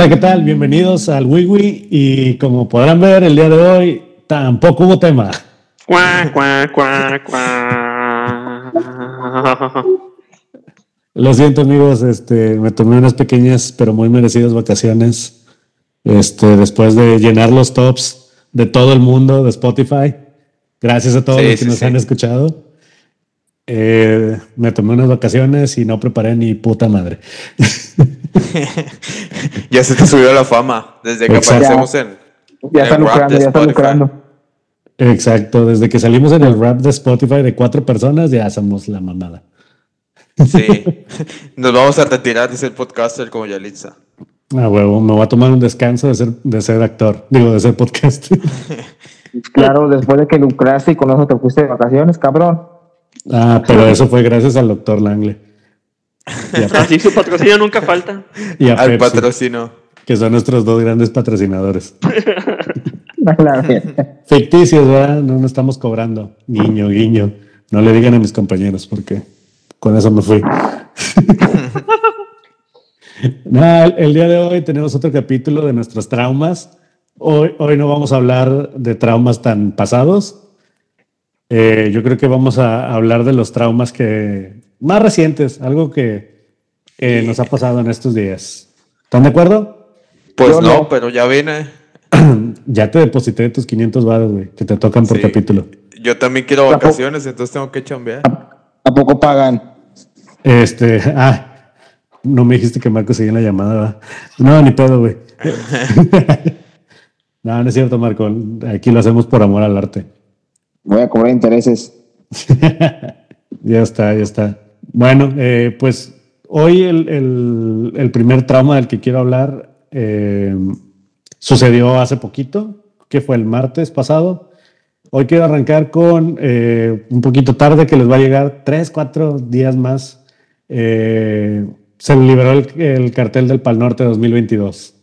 Hola, ¿qué tal? Bienvenidos al Wiwi y como podrán ver el día de hoy tampoco hubo tema. Cuá, cuá, cuá, cuá. Lo siento amigos, este, me tomé unas pequeñas pero muy merecidas vacaciones este, después de llenar los tops de todo el mundo de Spotify. Gracias a todos Sí, los que sí, nos sí. han escuchado. Eh, me tomé unas vacaciones y no preparé ni puta madre. ya se te subió la fama desde que Exacto. aparecemos en. Ya en está el rap lucrando, ya está Spotify. lucrando. Exacto, desde que salimos en el rap de Spotify de cuatro personas ya somos la mamada. Sí. Nos vamos a retirar de ser podcaster como Yalitza. Ah, huevo, me voy a tomar un descanso de ser, de ser actor, digo, de ser podcast. Claro, después de que lucraste y con eso te fuiste de vacaciones, cabrón. ah, pero eso fue gracias al doctor Langle. Y a, Así su patrocinio nunca falta. y a Al Pepsi, patrocino. que son nuestros dos grandes patrocinadores. Ficticios, ¿verdad? No nos estamos cobrando. Guiño, guiño. No le digan a mis compañeros porque con eso me fui. Nada, el, el día de hoy tenemos otro capítulo de nuestros traumas. Hoy, hoy no vamos a hablar de traumas tan pasados. Eh, yo creo que vamos a hablar de los traumas que más recientes, algo que eh, nos ha pasado en estos días. ¿Están de acuerdo? Pues no, no. pero ya vine. Ya te deposité tus 500 baros, güey, que te tocan por Sí. capítulo. Yo también quiero vacaciones, entonces tengo que chambear. ¿A poco pagan? Este, ah, no me dijiste que Marco seguía en la llamada, ¿verdad? No, ni pedo, güey. no, no es cierto, Marco. Aquí lo hacemos por amor al arte. Voy a cobrar intereses. Ya está, ya está. Bueno, eh, pues hoy el, primer trauma del que quiero hablar eh, sucedió hace poquito, que fue el martes pasado. Hoy quiero arrancar con eh, un poquito tarde, que les va a llegar tres, cuatro días más. Se liberó el, el cartel del Pal Norte 2022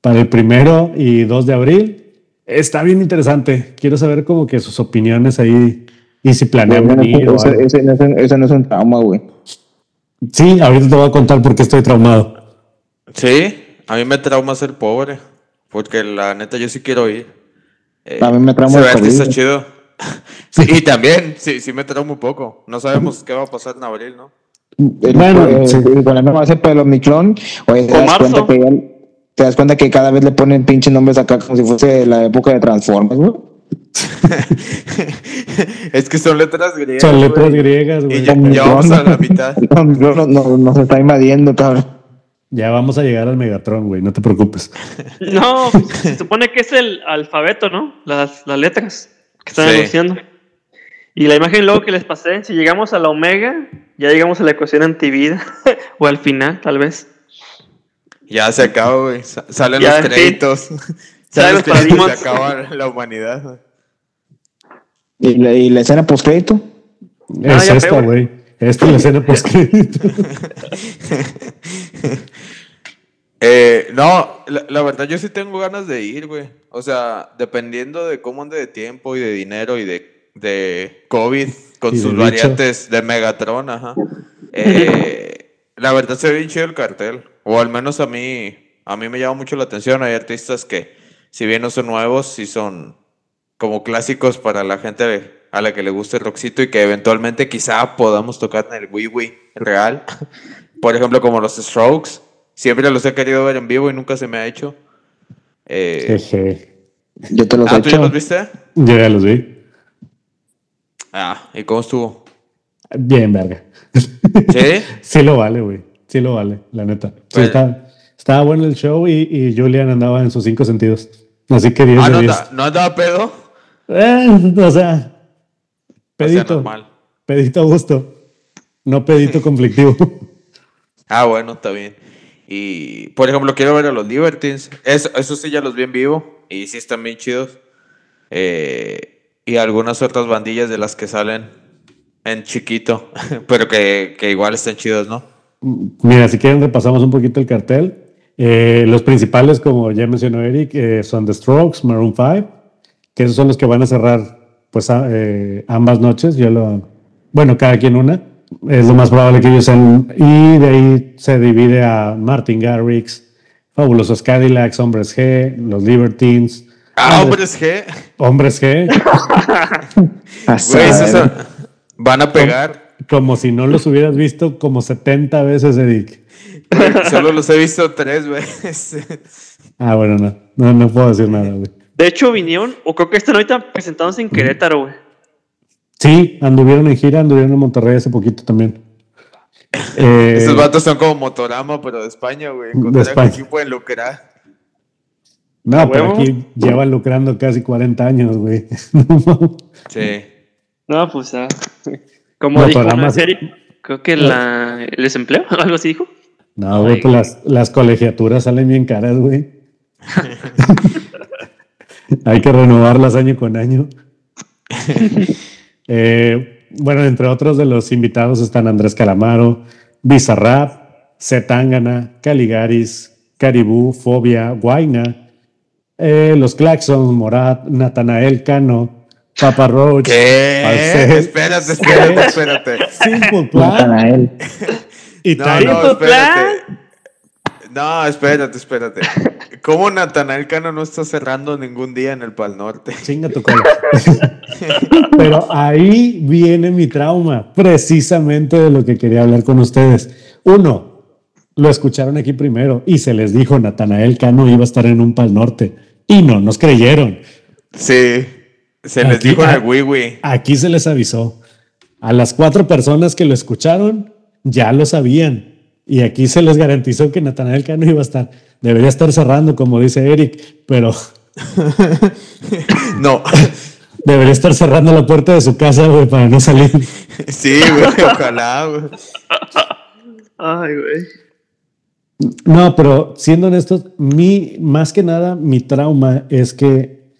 para el primero y 2 de abril. Está bien interesante. Quiero saber como que sus opiniones ahí y si planean venir o Ese, no es un- ese no es un trauma, güey. Sí, ahorita te voy a contar por qué estoy traumado. Sí, a mí me trauma ser pobre. Porque la neta yo sí quiero ir. Eh, A mí me trauma Se el ve que COVID, está chido. Sí, y también, sí, sí me trauma un poco. No sabemos qué va a pasar en abril, ¿no? El- Bueno, eh, sí. Con el nuevo ese pelo Miclón, oye, te O das, marzo. cuenta que ya- te das cuenta que cada vez le ponen pinches nombres acá como si fuese la época de Transformers, güey. es que son letras griegas. Son letras griegas, Y güey. ya, vamos a la mitad. No, no, no, nos está invadiendo, cabrón. Ya vamos a llegar al Megatron, güey, no te preocupes. No, se supone que es el alfabeto, ¿no? Las, las letras que están Sí. anunciando. Y la imagen luego que les pasé, si llegamos a la omega, ya llegamos a la ecuación antivida. o al final, tal vez. Ya se acaba, güey. Sa- Salen Ya, los créditos. Créditos paradigmas. se acaba la humanidad. ¿Y la, y la escena postcrédito? Ah, es esta, güey. Esta es la escena postcrédito. Eh, no, la, la verdad yo sí tengo ganas de ir, güey. O sea, dependiendo de cómo ande de tiempo y de dinero y de, de COVID con de sus variantes de Megatron, ajá. Eh, la verdad se ve bien chido el cartel. O al menos a mí, a mí me llama mucho la atención. Hay artistas que, si bien no son nuevos, sí son como clásicos para la gente a la que le guste el rockcito y que eventualmente quizá podamos tocar en el Wii Wii real. Por ejemplo, como los Strokes. Siempre los he querido ver en vivo y nunca se me ha hecho. Eh, Jeje. Yo te los he ah, ¿tú ya los viste? Yo ya los vi. Ah, ¿y cómo estuvo? Bien, verga. ¿Sí? Sí lo vale, güey. Sí lo vale, la neta. Sí, Pues- estaba bueno el show y, y Julian andaba en sus cinco sentidos. Así que 10 Ah, de ¿no, 10. anda- ¿no andaba pedo? Eh, o sea, O sea, pedito. normal. pedito a gusto. No pedito conflictivo. Ah, bueno, está bien. Y, por ejemplo, quiero ver a los Libertines. Eso, eso sí ya los vi en vivo. Y sí están bien chidos. Eh, y algunas otras bandillas de las que salen en chiquito. Pero que, que igual están chidos, ¿no? Mira, si quieren repasamos un poquito el cartel. Eh, los principales, como ya mencionó Eric, eh, son The Strokes, Maroon 5, que esos son los que van a cerrar pues a- eh, ambas noches. Yo lo, bueno, cada quien una. Es lo más probable que ellos sean. Y de ahí se divide a Martin Garrix, Fabulosos Cadillacs, Hombres G, Los Libertines. Ah, hombres G. Hombres G, Güey, son- van a pegar. como si no los hubieras visto como 70 veces, Eric. Solo los he visto tres veces. Ah, bueno, no, no, no puedo decir nada, güey. De hecho, vinieron, o creo que están ahorita presentándose en Querétaro, güey. Sí, anduvieron en gira, anduvieron en Monterrey hace poquito también. Eh, Estos vatos son como Motorama, pero de España, güey. Encontrar España. aquí pueden lucrar. no, ¿A pero huevo? aquí llevan lucrando casi 40 años, güey. Sí. No, pues, ah, como dijo una serie, creo que la, el desempleo, algo así dijo. No, güey, pues las, las colegiaturas salen bien caras, güey. Hay que renovarlas año con año. Eh, bueno, entre otros de los invitados están Andrés Calamaro, Bizarrap, Zetangana, Caligaris, Caribú, Fobia, Guaina, eh, Los Claxons, Morat, Natanael Cano, Papa Roach, ¿Qué? Falset, Espérate, espérate, espérate. Simple Plan Natanael. Y No, no, espérate. No, espérate, espérate. ¿Cómo Natanael Cano no está cerrando ningún día en el Pal Norte? Chinga tu cola. Pero ahí viene mi trauma, precisamente de lo que quería hablar con ustedes. Uno, lo escucharon aquí primero y se les dijo Natanael Cano iba a estar en un Pal Norte y no nos creyeron. Sí. Se les Aquí- dijo en el Wiwi. Aquí se les avisó. A las cuatro personas que lo escucharon ya lo sabían y aquí se les garantizó que Natanael Cano iba a estar. Debería estar cerrando, como dice Eric, pero No. debería estar cerrando la puerta de su casa, güey, para no salir. Sí, güey, ojalá, güey. Ay, güey. No, pero siendo honestos, mi, más que nada, mi trauma es que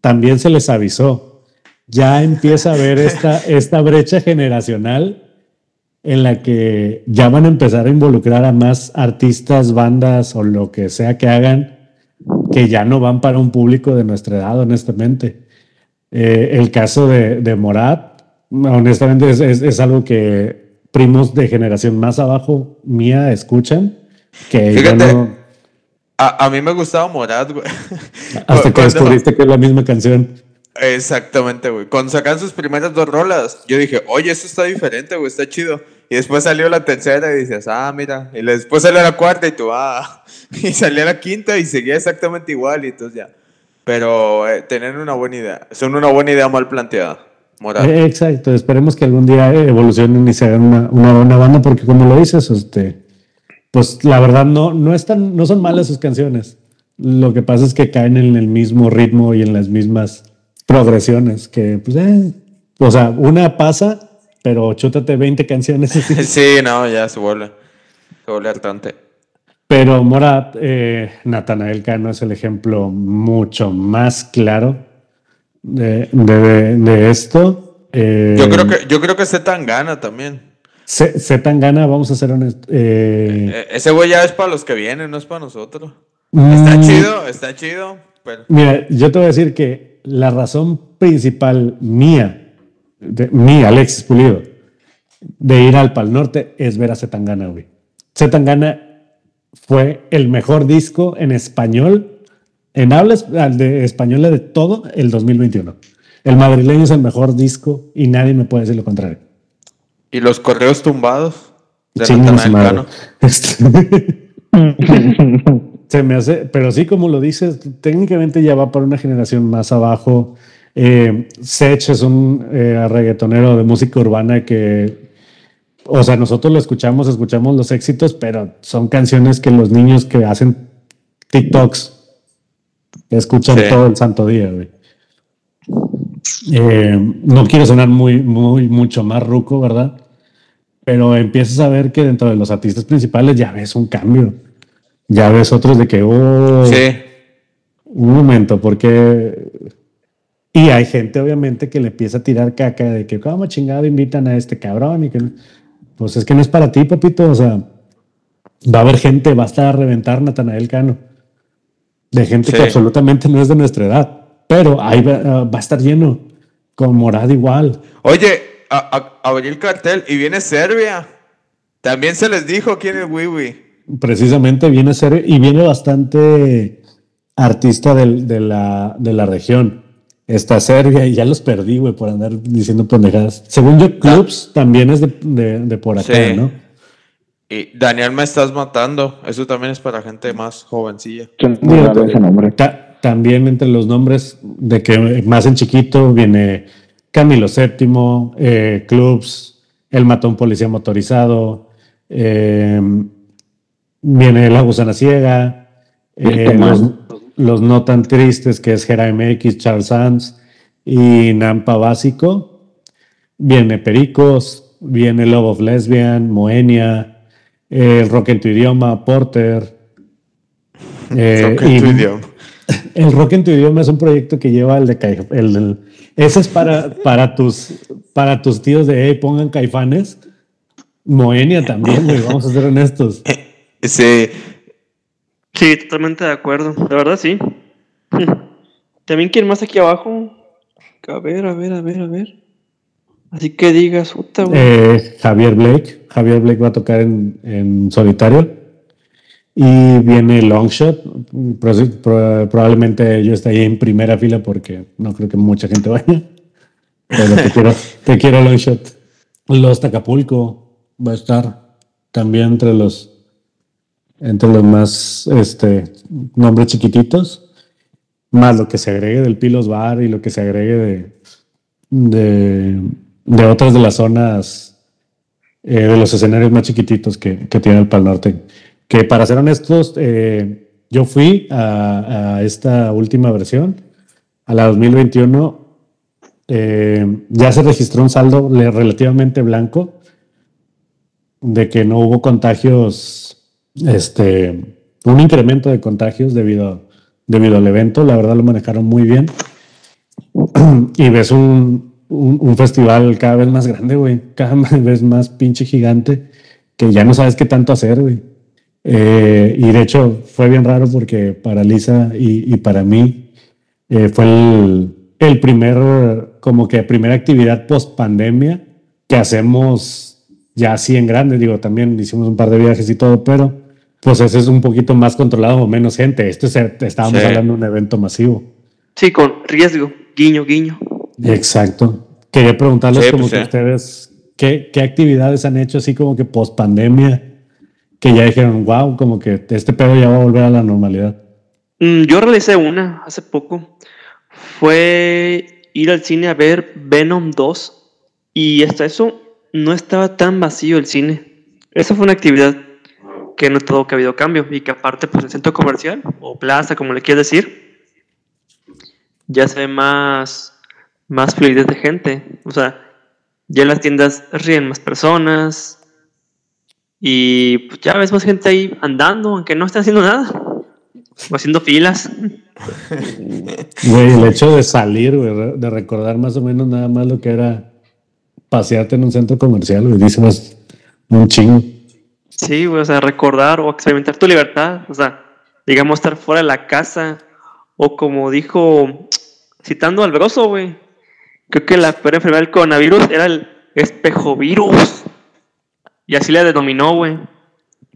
también se les avisó. Ya empieza a haber esta, esta brecha generacional en la que ya van a empezar a involucrar a más artistas, bandas o lo que sea que hagan, que ya no van para un público de nuestra edad, honestamente. Eh, el caso de, de Morat, honestamente, es, es- es algo que primos de generación más abajo mía escuchan, que yo no, A, a mí me gustaba Morat, güey. hasta que descubriste que es la misma canción. Exactamente, güey. Cuando sacan sus primeras dos rolas, yo dije, oye, esto está diferente, güey, está chido. Y después salió la tercera y dices, ah, mira. Y después salió la cuarta y tú, ah. Y salió la quinta y seguía exactamente igual y entonces ya. Pero eh, tener una buena idea. Son una buena idea mal planteada. Morat. Eh, Exacto, esperemos que algún día evolucionen y se hagan una, una buena banda, porque como lo dices, este, pues la verdad no, no, están, no son malas sus canciones. Lo que pasa es que caen en el mismo ritmo y en las mismas progresiones, que pues, eh, o sea, una pasa, pero chútate 20 canciones. así. Sí, no, ya se vuelve. Se vuelve hartante. Pero Morat, eh, Natanael Cano es el ejemplo mucho más claro de, de, de esto. Eh, Yo creo que, yo creo que Z gana también. Se, se tan gana, vamos a ser honestos. eh, Eh, ese güey ya es para los que vienen, no es para nosotros. mm, Está chido, está chido, pero Mira, yo te voy a decir que la razón principal mía, de, mía, Alexis Pulido, de ir al Pal Norte es ver a Zetangana, güey. Zetangana fue el mejor disco en español, en habla de española de todo el 2021. El madrileño es el mejor disco y nadie me puede decir lo contrario. ¿Y los correos tumbados? De Natanael madre. Se me hace, pero sí, como lo dices, técnicamente ya va para una generación más abajo. Eh, Sech es un eh, reggaetonero de música urbana que, o sea, nosotros lo escuchamos, escuchamos los éxitos, pero son canciones que los niños que hacen TikToks escuchan Sí. todo el santo día, güey. Eh, no quiero sonar muy, muy, mucho más ruco, ¿verdad? Pero empiezas a ver que dentro de los artistas principales ya ves un cambio. Ya ves otros de que, oh, Sí, un momento, porque. Y hay gente, obviamente, que le empieza a tirar caca de que, ¿cómo chingado invitan a este cabrón? Y que, no- pues es que no es para ti, papito. O sea, va a haber gente, va a estar a reventar Natanael Cano. De gente Sí. que absolutamente no es de nuestra edad. Pero ahí va, va a estar lleno. Con Morad igual. Oye, a- a- abrí el cartel y viene Serbia. También se les dijo aquí en el Wiwi. Precisamente viene a ser y viene bastante artista del- de, la, de la región. Está Serbia y ya los perdí, güey, por andar diciendo pendejadas. Según yo, Clubs también es de, de- de por acá, Sí. ¿no? Y Daniel, me estás matando. Eso también es para gente más jovencilla. Ta- también entre los nombres de que más en chiquito viene Camilo VII, eh, Clubs, El Matón Policía Motorizado, eh, viene La Gusana Ciega, eh, los, No Tan Tristes, que es Jera MX, Charles Sands y Nampa Básico. Viene Pericos, viene Love of Lesbian, Moenia, eh, el Rock en tu idioma, Porter. eh, Rock en y- tu idioma. el rock en tu idioma es un proyecto que lleva el de Caif- el, del- ese es para, para tus para tus tíos de hey, pongan caifanes. Moenia también, güey, vamos a ser honestos. Sí, Sí, totalmente de acuerdo. De verdad, sí. También quién más aquí abajo. A ver, a ver, a ver, a ver. Así que digas, puta, güey. Eh, Javier Blake. Javier Blake va a tocar en, en solitario. Y viene Longshot. Pro- pro- probablemente yo esté ahí en primera fila porque no creo que mucha gente vaya. Pero te quiero, te quiero Longshot. Los Acapulco va a estar también entre los entre los más este nombres chiquititos. Más lo que se agregue del Pilos Bar y lo que se agregue de, de, de otras de las zonas eh, de los escenarios más chiquititos que, que tiene el Pal Norte. Que para ser honestos, eh, yo fui a, esta última versión, a la 2021. eh, ya se registró un saldo relativamente blanco de que no hubo contagios, este, un incremento de contagios debido, debido al evento. La verdad lo manejaron muy bien. y ves un, un, festival cada vez más grande, güey. Cada vez más pinche gigante que ya no sabes qué tanto hacer, güey. Eh, y de hecho fue bien raro porque para Lisa y, y para mí eh, fue el, el primer, como que primera actividad post pandemia que hacemos ya así en grande. Digo, también hicimos un par de viajes y todo, pero pues ese es un poquito más controlado o menos gente. Esto es, estábamos Sí. hablando de un evento masivo. Sí, con riesgo. Guiño, guiño. Exacto. Quería preguntarles Sí, como pues, que sí. ustedes, ¿qué, ¿qué actividades han hecho así como que post pandemia? Que ya dijeron, wow, como que este pedo ya va a volver a la normalidad. Mm, Yo realicé una hace poco. Fue ir al cine a ver Venom 2. Y hasta eso no estaba tan vacío el cine. Esa fue una actividad que he notado que ha habido cambio. Y que aparte, pues el centro comercial o plaza, como le quieras decir, ya se ve más, más fluidez de gente. O sea, ya en las tiendas ríen más personas. Y pues, ya ves más gente ahí andando, aunque no estén haciendo nada. O haciendo filas. Güey, el hecho de salir, de recordar más o menos nada más lo que era pasearte en un centro comercial, güey, dice más un chingo. Sí, güey, o sea, recordar o experimentar tu libertad. O sea, digamos, estar fuera de la casa. O como dijo, citando al Broso, güey. Creo que la peor enfermedad del coronavirus era el espejovirus. Y así le denominó, güey.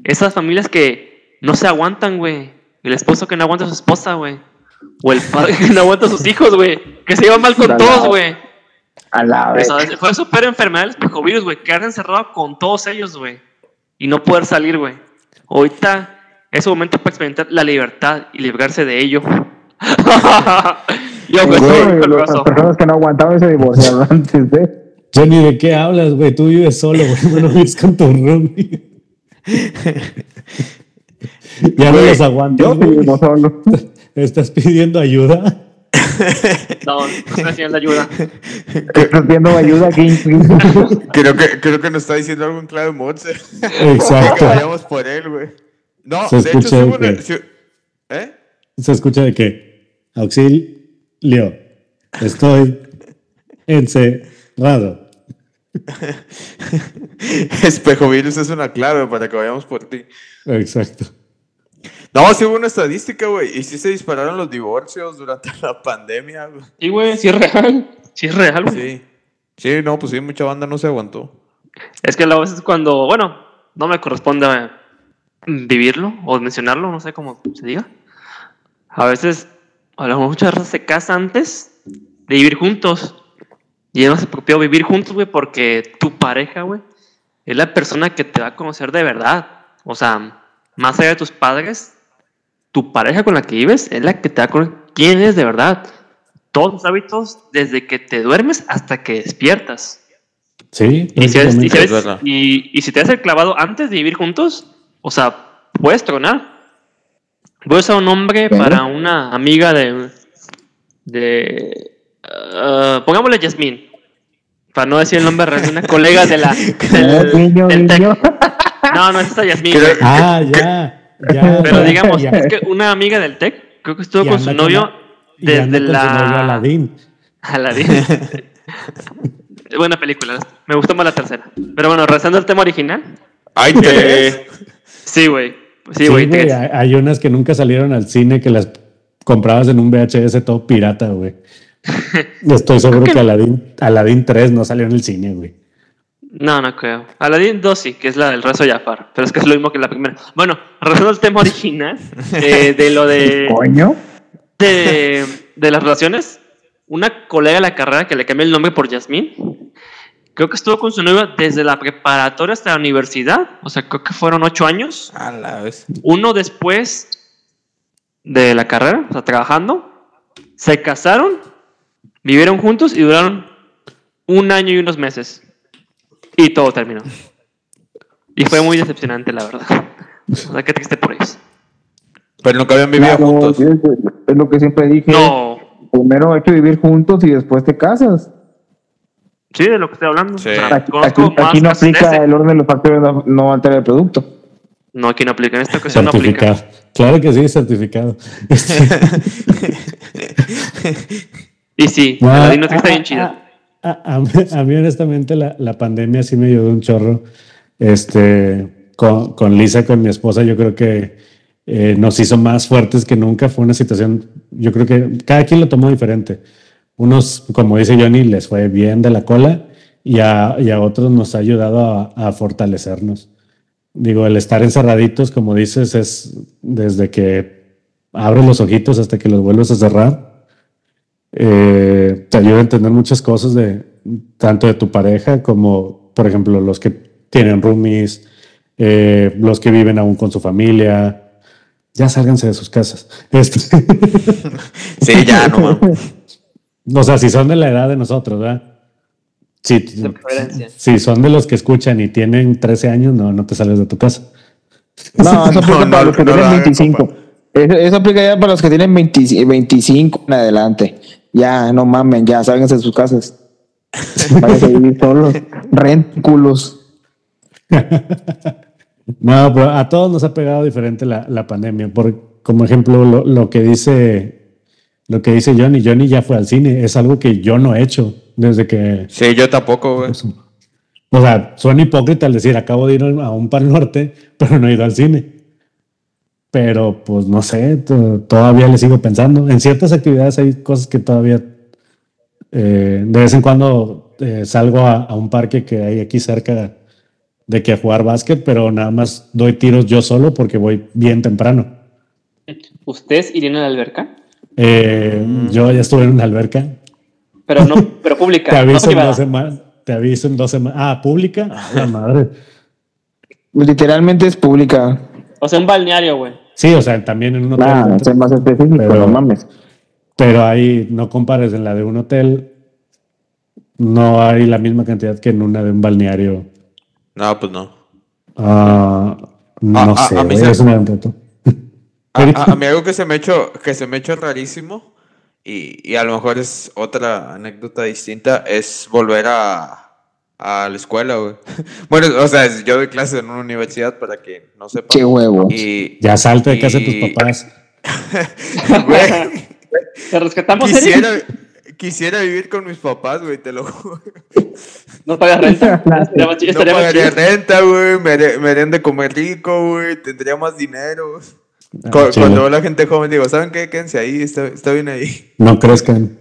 Esas familias que no se aguantan, güey. El esposo que no aguanta a su esposa, güey. O el padre que no aguanta a sus hijos, güey. Que se llevan mal con todos, güey. A la O vez. sea, fue súper enfermedad el espejovirus, güey. Quedar encerrado con todos ellos, güey. Y no poder salir, güey. Ahorita es un momento para experimentar la libertad y librarse de ello. Yo, güey, Güey, las personas que no aguantaban se divorciaron antes de. Jenny, ¿de qué hablas, güey? Tú vives solo, güey, bueno, vives con tu roomie. ya no los aguantas, Yo güey. vivo solo. ¿Estás pidiendo ayuda? No, no estoy haciendo ayuda. Viendo ayuda aquí. creo que, creo que nos está diciendo algo en clave Monse. que Exacto. vayamos por él, güey. No, Se de hecho, una- que- sí- ¿Eh? Se escucha de que, auxilio, estoy encerrado. Espejo virus es una clave para que vayamos por ti. Exacto. No, sí hubo una estadística, güey. Y sí se dispararon los divorcios durante la pandemia, güey. Sí, güey, sí es real. Sí es real, güey. Sí. Sí, no, pues sí, mucha banda no se aguantó. Es que a veces cuando, bueno, no me corresponde vivirlo o mencionarlo, no sé cómo se diga. A veces, a lo mejor muchas veces se casa antes de vivir juntos. Y es más apropiado vivir juntos, güey, porque tu pareja, güey, es la persona que te va a conocer de verdad. O sea, más allá de tus padres, tu pareja con la que vives es la que te va a conocer quién eres de verdad. Todos los hábitos, desde que te duermes hasta que despiertas. Sí, Y si, eres- y si prácticamente. eres- Es verdad. y- y si te das el clavado antes de vivir juntos, o sea, puedes tronar. Voy a usar un nombre para una amiga de. de ah, pongámosle Yasmín. Para no decir el nombre real de una colega de la. del- Niño, del. No, no es esa Yasmín. Ah, ya, ya. Pero digamos, ya. es que una amiga del TEC, creo que estuvo Y con su novio la- y anda desde con su novio la. Aladín. Aladín. Buena película. Me gustó más la tercera. Pero bueno, regresando al tema original. Ay, ¿qué? Sí, güey. Sí, güey. hay, hay unas que nunca salieron al cine que las comprabas en un VHS todo pirata, güey. Estoy seguro que Aladdin, Aladdin 3 no salió en el cine, güey. No, no creo. Aladdin 2 sí, que es la del rezo Jafar. Pero es que es lo mismo que la primera. Bueno, regresando al tema original eh, de lo de, Coño. de, de las relaciones. Una colega de la carrera que le cambié el nombre por Yasmín. Creo que estuvo con su novio desde la preparatoria hasta la universidad. O sea, creo que fueron ocho años. A la vez. Uno después de la carrera, o sea, trabajando. Se casaron, vivieron juntos y duraron un año y unos meses. Y todo terminó. Y fue muy decepcionante, la verdad. O sea, qué triste por ellos. Pero nunca habían vivido Claro, juntos. es, lo que siempre dije. No, Primero hay que vivir juntos y después te casas. sí, de lo que estoy hablando. Sí. O sea, Aquí, no aplica ese. el orden de los factores, no, no altera el producto. No, aquí no aplica. En esta ocasión no aplica. Claro que sí, certificado. Y sí, No, no está bien a- chida. A, mí, honestamente, la, la pandemia sí me ayudó un chorro. Este, con, con Lisa, con mi esposa, yo creo que eh, nos hizo más fuertes que nunca. Fue una situación, yo creo que cada quien lo tomó diferente. Unos, como dice Johnny, les fue bien de la cola y a, y a otros nos ha ayudado a, a fortalecernos. Digo, el estar encerraditos, como dices, es desde que abres los ojitos hasta que los vuelves a cerrar eh, te ayuda a entender muchas cosas de tanto de tu pareja como, por ejemplo, los que tienen roomies, eh, los que viven aún con su familia. Ya sálganse de sus casas. Este, Sí, ya, no mames. o sea, si son de la edad de nosotros, ¿verdad? Si, si son de los que escuchan y tienen 13 años, no, no te sales de tu casa. No, eso aplica No, para no, los que no tienen hagan, 25. compa. Eso, eso aplica ya para los que tienen 20 25 en adelante. Ya, no mamen, ya, sálganse de sus casas. Váyanse a vivir solos. Rentculos. No, pero a todos nos ha pegado diferente la, la pandemia. Por, como ejemplo, lo, lo que dice lo que dice Johnny, Johnny ya fue al cine. Es algo que yo no he hecho desde que. Sí, yo tampoco, güey. O sea, suena hipócrita al decir acabo de ir a un par norte, pero no he ido al cine. Pero pues no sé, to- todavía le sigo pensando. En ciertas actividades hay cosas que todavía eh, de vez en cuando eh, salgo a, a un parque que hay aquí cerca de que a jugar básquet, pero nada más doy tiros yo solo porque voy bien temprano. ¿Ustedes irían a la alberca? Eh, Yo ya estuve en una alberca. Pero no, pero pública. Te no aviso en dos semanas. Te aviso en dos semanas. Ah, pública. Ah, la madre. Literalmente es pública. O sea, un balneario, güey. Sí, o sea, también en un hotel. Nah, ser más específico, Pero- no mames. Pero ahí no compares en la de un hotel. No hay la misma cantidad que en una de un balneario. No, pues no. Ah, no ah, sé, a mí güey, se- reto. A, a- a mí algo que se me ha hecho, que se me ha hecho rarísimo, y, y a lo mejor es otra anécdota distinta, es volver a, a la escuela, güey. Bueno, o sea, yo doy clases en una universidad para que no sepa. Qué huevo. Y, Ya salte de casa de tus papás. güey, Te rescatamos, quisiera, quisiera vivir con mis papás, güey, te lo juro. No pagas renta. Estaría más chido, No más pagaría renta, güey, me, haría- me harían de comer rico, güey, tendría más dinero. Ah, Cu- chido. Cuando veo la gente joven, digo, ¿saben qué? Quédense ahí, está, está bien ahí. No crezcan.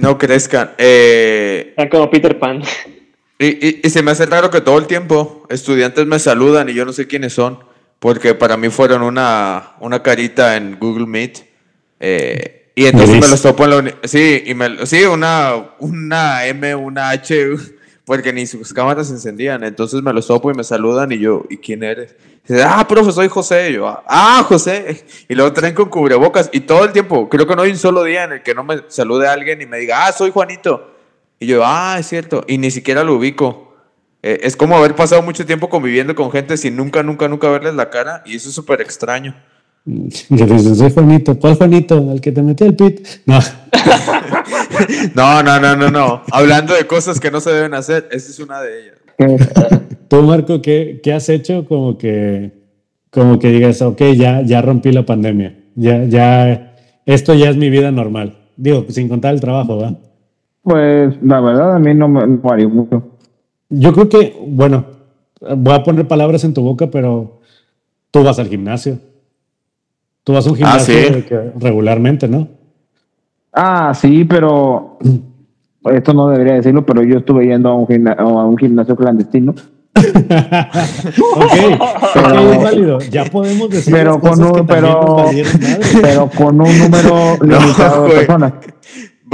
No crezcan. Eh, Están como Peter Pan. Y, y- y se me hace raro que todo el tiempo estudiantes me saludan y yo no sé quiénes son. porque para mí fueron una, una carita en Google Meet. eh, y entonces me los topo en la Sí, y me, sí una, una M, una H, porque ni sus cámaras se encendían. Entonces me los topo y me saludan y yo, ¿y quién eres? Dice, ah, profe, soy José. Y yo, ah, José. Y luego traen con cubrebocas. Y todo el tiempo, creo que no hay un solo día en el que no me salude alguien y me diga, ah, soy Juanito. Y yo, ah, es cierto. Y ni siquiera lo ubico. Eh, es como haber pasado mucho tiempo conviviendo con gente sin nunca, nunca, nunca verles la cara. Y eso es súper extraño. Que dicen, soy Juanito. ¿Cuál Juanito? ¿El que te metió el pit? No. No, no, no, no, no. Hablando de cosas que no se deben hacer, esa es una de ellas. Tú, Marco, ¿qué, qué has hecho como que, como que digas, ok, ya, ya rompí la pandemia, ya, ya, esto ya es mi vida normal? Digo, sin contar el trabajo, ¿va? Pues la verdad a mí no me varía mucho. Yo creo que, bueno, voy a poner palabras en tu boca, pero tú vas al gimnasio. Tú vas a un Ah, gimnasio regularmente, ¿no? Ah, sí, pero esto no debería decirlo, pero yo estuve yendo a un, gimna- a un gimnasio clandestino. Ok, ok, es válido. Ya podemos decir Pero con un, pero, pero con un número limitado de personas.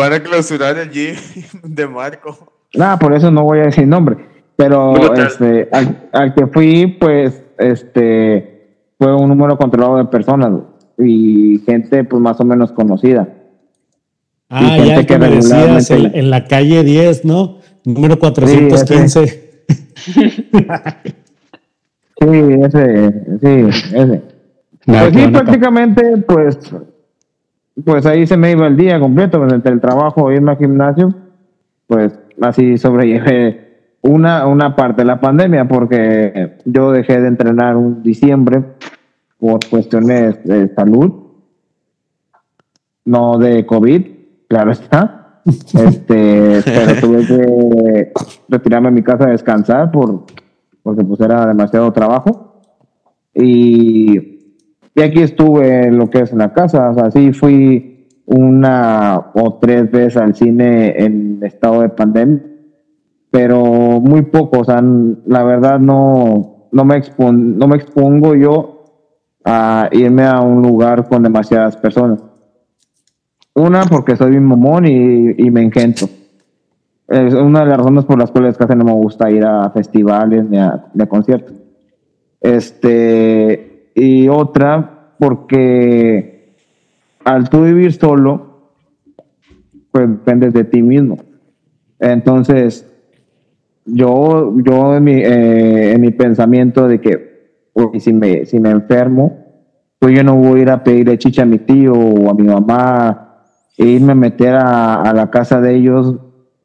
Van a clausurar el gym de Marco. Nada, por eso no voy a decir nombre. Pero este, al, al que fui, pues, este, fue un número controlado de personas y gente, pues, más o menos conocida. Ah, y ya que que me decías regularmente- en, en la calle 10, ¿no? Número 415. Sí, ese, sí, ese. Nah, Pues sí, prácticamente, pues, pues ahí se me iba el día completo, pues, entre el trabajo y irme al gimnasio, pues así sobrellevé una, una parte de la pandemia, porque yo dejé de entrenar un diciembre por cuestiones de salud, no de COVID, claro está. Este, pero tuve que retirarme a mi casa a descansar por, porque pues era demasiado trabajo. Y, y aquí estuve en lo que es en la casa, o sea, sí fui una o tres veces al cine en estado de pandemia, pero muy poco, o sea, la verdad no, no, me, expon, no me expongo yo a irme a un lugar con demasiadas personas. Una, porque soy un momón y, y me engento. Es una de las razones por las cuales casi no me gusta ir a festivales ni a, ni a conciertos. Este, y otra, porque al tú vivir solo, pues dependes de ti mismo. Entonces, yo, yo en mi, eh, en mi pensamiento de que si, me, si me enfermo, pues yo no voy a ir a pedirle chicha a mi tío o a mi mamá e irme a meter a, a la casa de ellos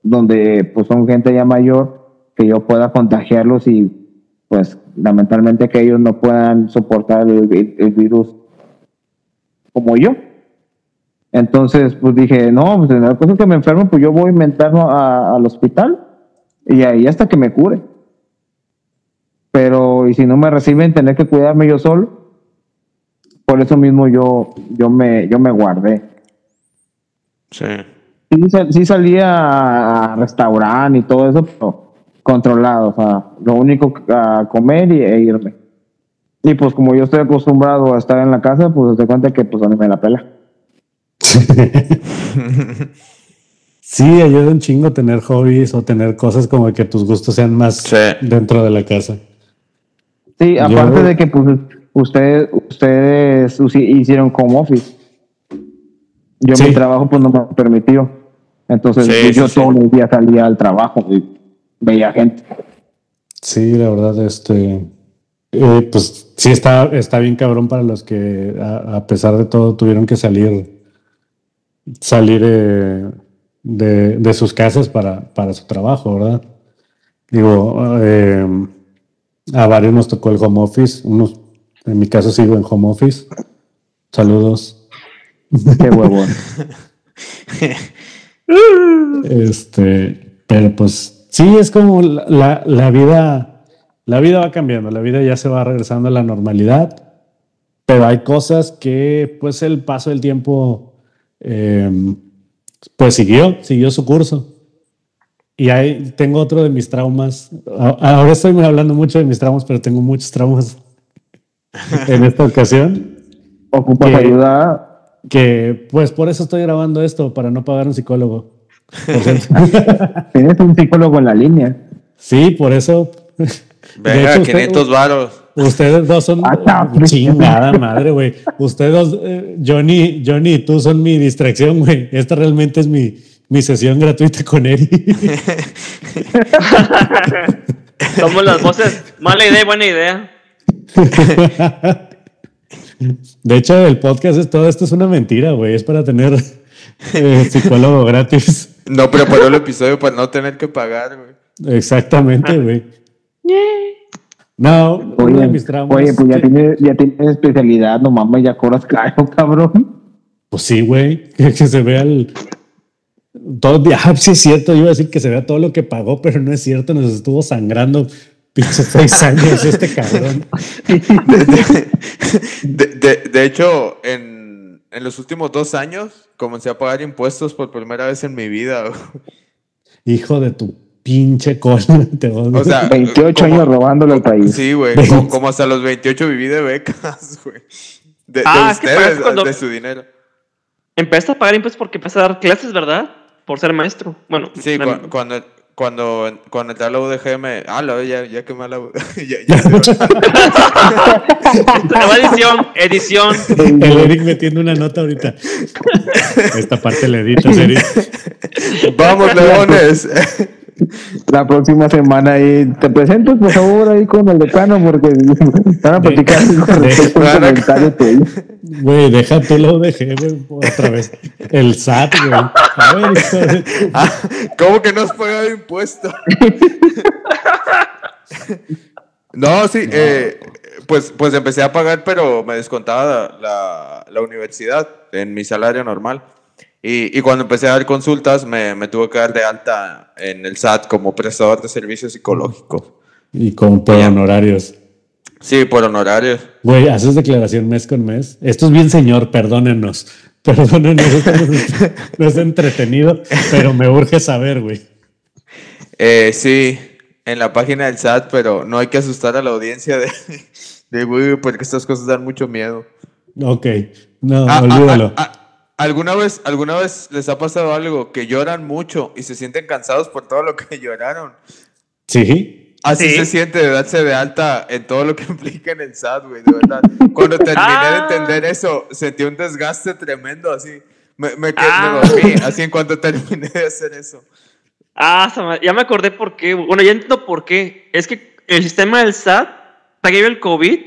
donde pues son gente ya mayor que yo pueda contagiarlos y pues lamentablemente que ellos no puedan soportar el, virus como yo. Entonces pues dije, no, pues en la cosa que me enfermo pues yo voy a a- al hospital y ahí hasta que me cure. Pero y si no me reciben tener que cuidarme yo solo, por eso mismo yo, yo, me, yo me guardé. Sí. Sí, sal- sí salía a, a restaurante y todo eso, pero controlado. O sea, lo único que- a comer y, e irme. Y pues como yo estoy acostumbrado a estar en la casa, pues te cuenta que pues a mí me la pela. Sí, ayuda un chingo tener hobbies o tener cosas como que tus gustos sean más Sí. dentro de la casa. Sí, Yo- aparte de que pues ustedes, ustedes hicieron home office. Yo Sí. mi trabajo pues no me permitió. Entonces Sí, yo sí, sí. todos los días salía al trabajo y veía gente. Sí, la verdad, este, eh, pues sí está, está bien cabrón para los que a, a pesar de todo tuvieron que salir, salir eh, de, de sus casas para, para su trabajo, ¿verdad? Digo, eh, a varios nos tocó el home office, unos, en mi caso sigo en home office. Saludos. Qué huevón. Este, pero pues sí, es como la, la- la vida, la vida va cambiando, la vida ya se va regresando a la normalidad, pero hay cosas que pues el paso del tiempo eh, pues siguió, siguió su curso. Y ahí tengo otro de mis traumas. Ahora estoy hablando mucho de mis traumas, pero tengo muchos traumas. en esta ocasión. Ocupas Que- ayuda. Que pues por eso estoy grabando esto, para no pagar un psicólogo. Tienes un psicólogo en la línea. sí, por eso. Venga, hecho, usted- 500 varos. Ustedes dos son Ah, no. chingada madre, güey. Ustedes dos, eh, Johnny, Johnny y tú son mi distracción, güey. Esta realmente es mi, mi sesión gratuita con Eri. Somos las voces. Mala idea, buena idea. De hecho, el podcast es todo esto es una mentira, güey. Es para tener eh, psicólogo gratis. No preparó el episodio para no tener que pagar, güey. Exactamente, güey. No, uno de Oye, mis traumas. oye, pues ya tienes, ya tienes especialidad, no mames, ya cobras caro, cabrón. Pues sí, güey. Que, que se vea el. Todo, ah, sí es cierto, yo iba a decir que se vea todo lo que pagó, pero no es cierto, nos estuvo sangrando pinches seis años este cabrón. De, de- de hecho, en, en los últimos dos años comencé a pagar impuestos por primera vez en mi vida. Hijo de tu pinche cola. O sea, 28 como- años robándole al país. Sí, güey. Como, como hasta los 28 viví de becas, güey. De, de Ah, que ustedes, cuando- de su dinero. Empezaste a pagar impuestos porque empezaste a dar clases, ¿verdad? Por ser maestro. Bueno, Sí, cu- cuando, cuando, cuando entré a la UDGM. Ah, la, ya, ya quemé la. ya, ya se va. Nueva edición, edición. El Eric metiendo una nota ahorita. Esta parte le editas, Eric. Vamos, leones. La próxima semana ahí te presento, por favor, ahí con el decano, porque van a platicar con de- respecto comentario tuyo. Güey, deja tú lo dejé otra vez. El SAT, güey. A ver, Ah, ¿Cómo que no has pagado impuesto? no, sí, eh, pues, pues empecé a pagar, pero me descontaba la, la universidad en mi salario normal. Y, y cuando empecé a dar consultas, me, me tuve que dar de alta en el SAT como prestador de servicios psicológicos. Y con por honorarios. Sí, por honorarios. Güey, haces declaración mes con mes. Esto es bien, señor, perdónenos. Perdónenos, esto no es, no es entretenido, pero me urge saber, güey. Eh, sí, en la página del SAT, pero no hay que asustar a la audiencia de, de güey, porque estas cosas dan mucho miedo. Ok, no, Ah, ah, olvídalo. ah, ah, ¿Alguna vez, ¿Alguna vez les ha pasado algo que lloran mucho y se sienten cansados por todo lo que lloraron? Sí, Así Sí. se siente de darse de alta en todo lo que implica en el SAT, güey, de verdad. Cuando terminé Ah. de entender eso, sentí un desgaste tremendo, así. Me, me, quedé- Ah. me dormí, así en cuanto terminé de hacer eso. Ah, ya me acordé por qué. Bueno, ya entiendo por qué. Es que el sistema del SAT, previo el COVID,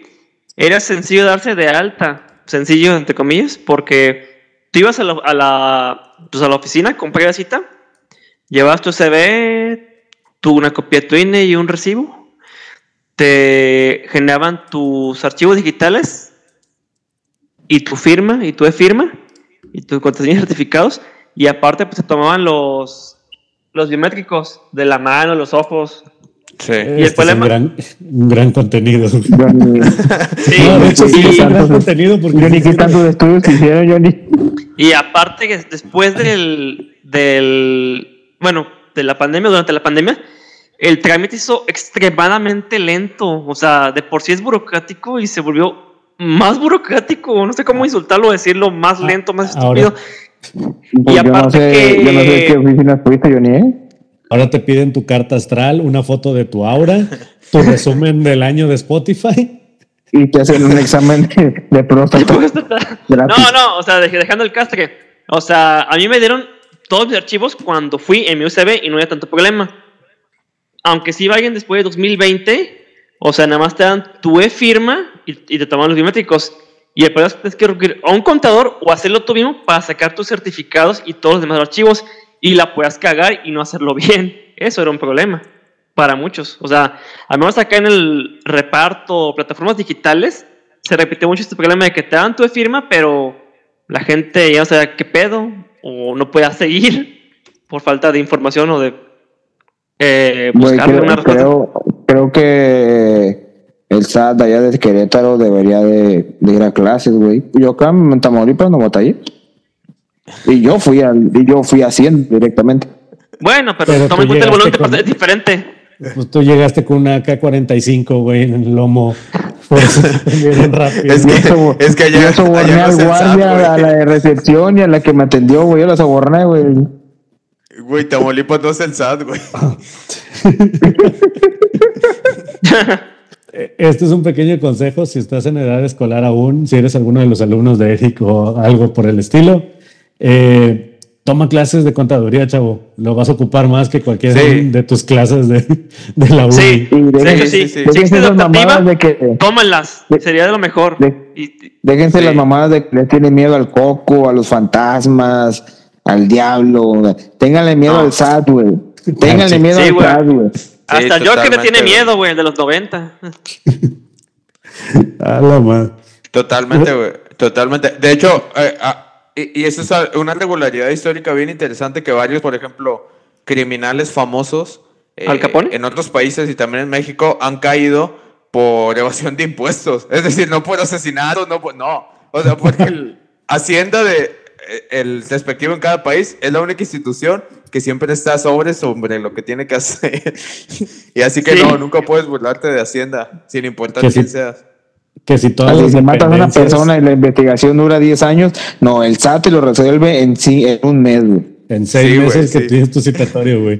era sencillo darse de alta. Sencillo, entre comillas, porque tú ibas a la, a la, pues a la oficina, compré cita, llevabas tu CV, tu, una copia de tu INE y un recibo, te generaban tus archivos digitales y tu firma y tu e-firma y tus contraseñas certificados y aparte pues te tomaban los los biométricos de la mano, los ojos. Sí. este el es un gran, un gran contenido. Sí, No, de hecho, sí, sí, es un gran contenido porque Johnny, ¿qué tantos estudios hicieron, Johnny? y aparte que después del del bueno, de la pandemia, durante la pandemia, el trámite hizo extremadamente lento, o sea, de por sí es burocrático y se volvió más burocrático, no sé cómo insultarlo, decirlo más lento, más Ahora- estúpido. Pues yo no aparte sé, que- yo no sé qué oficinas fuiste, Johnny, ¿eh? Ahora te piden tu carta astral, una foto de tu aura, tu resumen del año de Spotify. Y te hacen un examen de, próstata. No, no, o sea, dej- dejando el castre. O sea, a mí me dieron todos mis archivos cuando fui en mi USB y no había tanto problema. Aunque si alguien después de 2020, o sea, nada más te dan tu e-firma y, y te toman los biométricos. Y el problema es que tienes que recurrir a un contador o hacerlo tú mismo para sacar tus certificados y todos los demás archivos. Y la puedas cagar y no hacerlo bien. Eso era un problema para muchos. O sea, al menos acá en el reparto plataformas digitales, se repite mucho este problema de que te dan tu firma, pero la gente ya no sabe qué pedo o no pueda seguir por falta de información o de eh, buscar una respuesta. creo, creo que el SAT de allá de Querétaro debería de, de ir a clases, güey. Yo acá en Tamaulipas no batallé. Y yo fui al, y yo fui haciendo directamente. Bueno, pero, Pero toma en cuenta el volumen con- es diferente. Pues tú llegaste con una K-45, güey, en el lomo, Por eso se vendieron rápido. Es que- Yo es que allá- yo soborné allá no al guardia, a la de recepción y a la que me atendió, güey. Yo la soborné, güey. Güey, Tamaulipas no es el SAT, güey. Este es un pequeño consejo si estás en edad escolar aún, si eres alguno de los alumnos de Eric o algo por el estilo. Eh, toma clases de contaduría, chavo. Lo vas a ocupar más que cualquier Sí. de tus clases de, de la. Sí, de sí, sí. Si existe de que. tómenlas. de- Sería de lo mejor. de- Y- Déjense Sí. las mamadas de que le tienen miedo al coco, a los fantasmas, al diablo. Ténganle miedo No. al SAT, güey. Ténganle Sí, miedo sí, al güey. SAT, güey. hasta Joker le totalmente, tiene miedo, güey, el de los 90. A la madre. Totalmente, güey. Totalmente. De hecho, eh, ah, y, y eso es una regularidad histórica bien interesante que varios, por ejemplo, criminales famosos eh, ¿Al Capone? en otros países y también en México han caído por evasión de impuestos. Es decir, no por asesinato, no por, no. O sea, porque el Hacienda de eh, el respectivo en cada país es la única institución que siempre está sobre sobre lo que tiene que hacer. y así que Sí. no, nunca puedes burlarte de Hacienda, sin importar Que sí. quién seas. Que si todas Así las se matan a una persona y la investigación dura 10 años. No, el SAT te lo resuelve en, sí, en un mes, güey. En seis Sí, meses que sí. tienes tu citatorio, güey.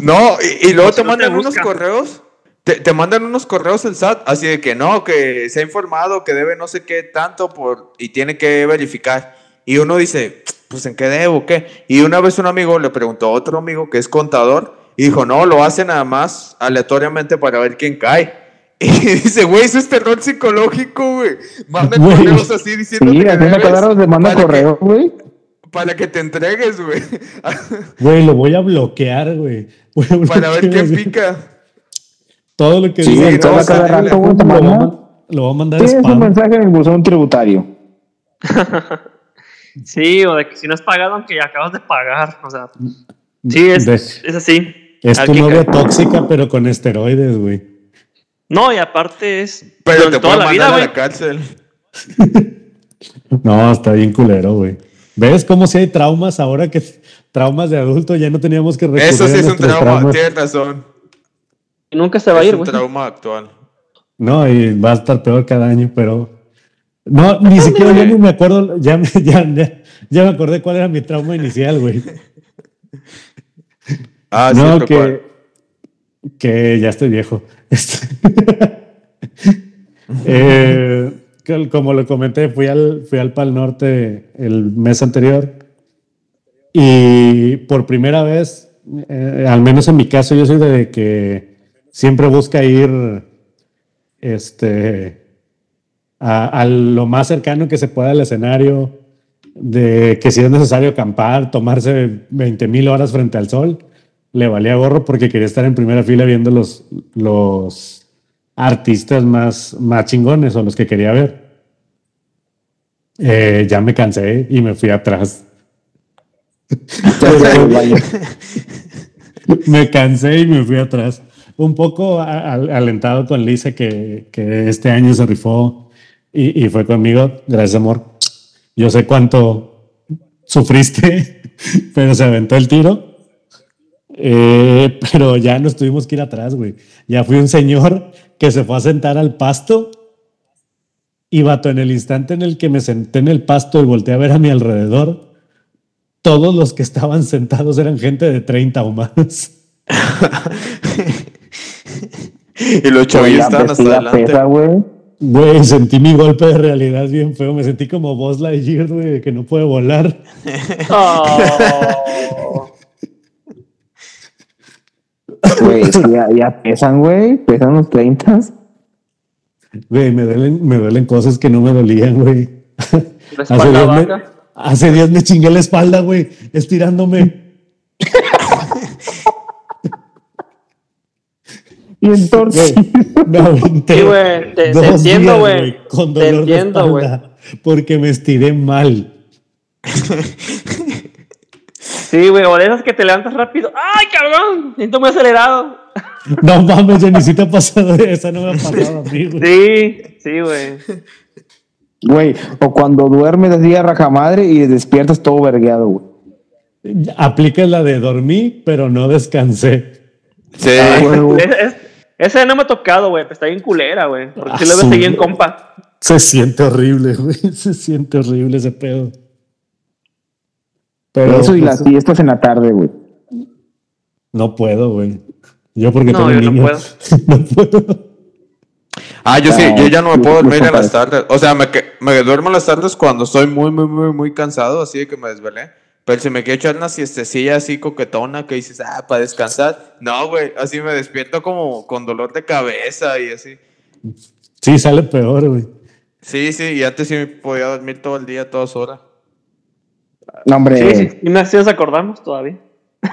No, y, y luego si te mandan te unos correos, te, te mandan unos correos el SAT, así de que no, que se ha informado que debe no sé qué tanto por y tiene que verificar. Y uno dice, pues en qué debo, qué. Y una vez un amigo le preguntó a otro amigo que es contador y dijo, no, lo hace nada más aleatoriamente para ver quién cae. Y dice, güey, eso es terror psicológico, güey. Mandan Güey. correos así diciendo Sí, que Hacienda debes cada te manda para que- correo, güey. para que te entregues, güey. Güey, lo voy a bloquear, güey. A para ver güey. pica. Todo lo que Sí, diga, todo a cada sale, rato, güey, te lo voy a manda. man- Lo voy a mandar Tienes un spam. mensaje en el buzón tributario. Sí, o de que si no has pagado, aunque acabas de pagar. O sea, sí, es, De- es así. Es tu novia tóxica, pero con esteroides, güey. No, y aparte es. Pero te toda la mandar vida, a la cárcel. No, está bien culero, güey. ¿Ves cómo si hay traumas ahora que traumas de adulto ya no teníamos que recurrir Eso sí a es un trauma, traumas? tienes razón. Y nunca se va a es ir, un güey. trauma actual. No, y va a estar peor cada año, pero no, ni siquiera yo ni me acuerdo, ya, me- ya, ya, ya me acordé cuál era mi trauma inicial, güey. Ah, no, sí, que, cual. Que ya estoy viejo. Este- Eh, como lo comenté, fui al, fui al Pal Norte el mes anterior y por primera vez, eh, al menos en mi caso, yo soy de que siempre busca ir este, a, a lo más cercano que se pueda al escenario, de que si es necesario acampar, tomarse 20 mil horas frente al sol, le valía gorro porque quería estar en primera fila viendo los, los artistas más, más chingones o los que quería ver. Eh, ya me cansé y me fui atrás. Me cansé y me fui atrás. Un poco a- alentado con Lisa que, que este año se rifó y, y fue conmigo. Gracias, amor. Yo sé cuánto sufriste, pero se aventó el tiro. Eh, pero ya nos tuvimos que ir atrás, güey. Ya fui un señor que se fue a sentar al pasto y vato, en el instante en el que me senté en el pasto y volteé a ver a mi alrededor, todos los que estaban sentados eran gente de 30 o más. Y los chavillos estaban hasta adelante. pesa, güey. Güey, sentí mi golpe de realidad bien feo. Me sentí como Buzz Lightyear, güey, que no puede volar. Oh. Güey, es que ya, ya pesan, güey. Pesan los 30. Güey, me duelen, me duelen cosas que no me dolían, güey. La Hace espalda días, me, hace días me chingué la espalda, güey, estirándome. Y entonces. Me aventé Sí, güey, te- te entiendo, güey. Con Te dolor entiendo, de güey. espalda. Porque me estiré mal. Sí, güey, o de esas que te levantas rápido. ¡Ay, cabrón! Siento muy acelerado. No mames, ya ni si te ha pasado esa, no me ha pasado a mí, güey. Sí, sí, güey. Güey, o cuando duermes así a rajamadre y despiertas todo vergueado, güey. Aplicas la de dormí, pero no descansé. Sí. Ah, güey. Es- es- Ese no me ha tocado, güey, pero está bien culera, güey. Porque Ah, si lo ves su- seguir en compa. Se siente horrible, güey. Se siente horrible ese pedo. Pero Eso y pues, las fiestas en la tarde, güey. no puedo, güey. Yo porque No, tengo yo no niños. No puedo. Ah, yo sí, yo ya no me puedo dormir en las tardes. O sea, me duermo en las tardes cuando estoy muy, muy, muy, muy cansado, así de que me desvelé. Pero si me quiero echar una siestecilla así coquetona que dices, ah, para descansar. No, güey, así me despierto como con dolor de cabeza y así. Sí, sale peor, güey. Sí, sí, y antes sí me podía dormir todo el día, todas horas. No, hombre. Sí, sí, y así nos acordamos todavía.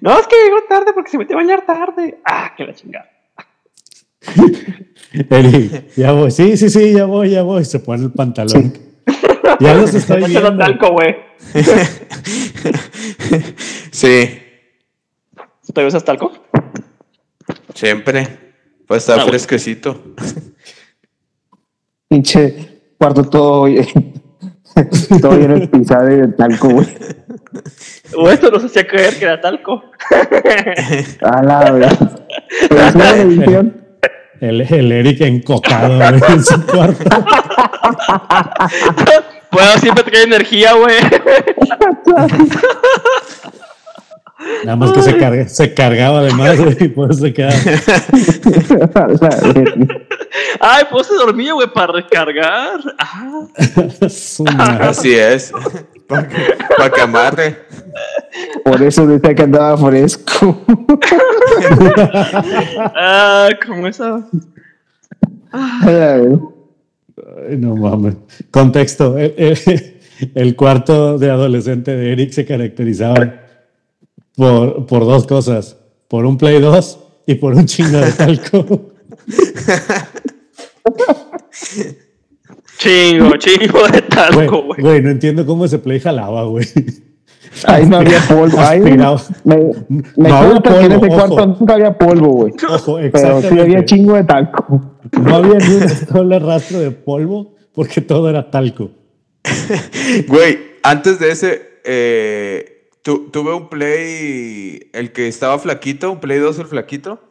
no, es que llegó tarde porque se metió a bañar tarde. Ah, que la chingada. Eric, ya voy. Sí, sí, sí, ya voy, ya voy. Se pone el pantalón. Ya los estoy viendo. talco, güey. Sí, ¿Te usas talco? siempre. Pues está Ah, fresquecito. Pinche cuarto todo, todo lleno de pisada y de talco, güey. O esto nos hacía creer que era talco. A la verdad. Pero es una edición. El, el Eric encocado güey, en su cuarto. Bueno, siempre trae energía, güey. Nada más que se, carga, se cargaba de más, güey, y por eso se quedaba. Ay, pues se dormía, güey, para recargar. Ah. Así es. Para que, pa' que amarre. Por eso decía que andaba fresco. ah como esa. Ay, no mames. Contexto. El, el- el cuarto de adolescente de Eric se caracterizaba por, por dos cosas. Por un Play 2 y por un chingo de talco. Chingo, chingo de talco, güey. güey, no entiendo cómo ese Play jalaba, güey. Ahí no había polvo. Ahí me, me No había consta que en polvo, ese cuarto nunca había polvo, güey. Pero sí había chingo de talco. No había ni un solo rastro de polvo porque todo era talco. Güey, antes de ese, eh, tu- tuve un Play, el que estaba flaquito, un Play 2 el flaquito.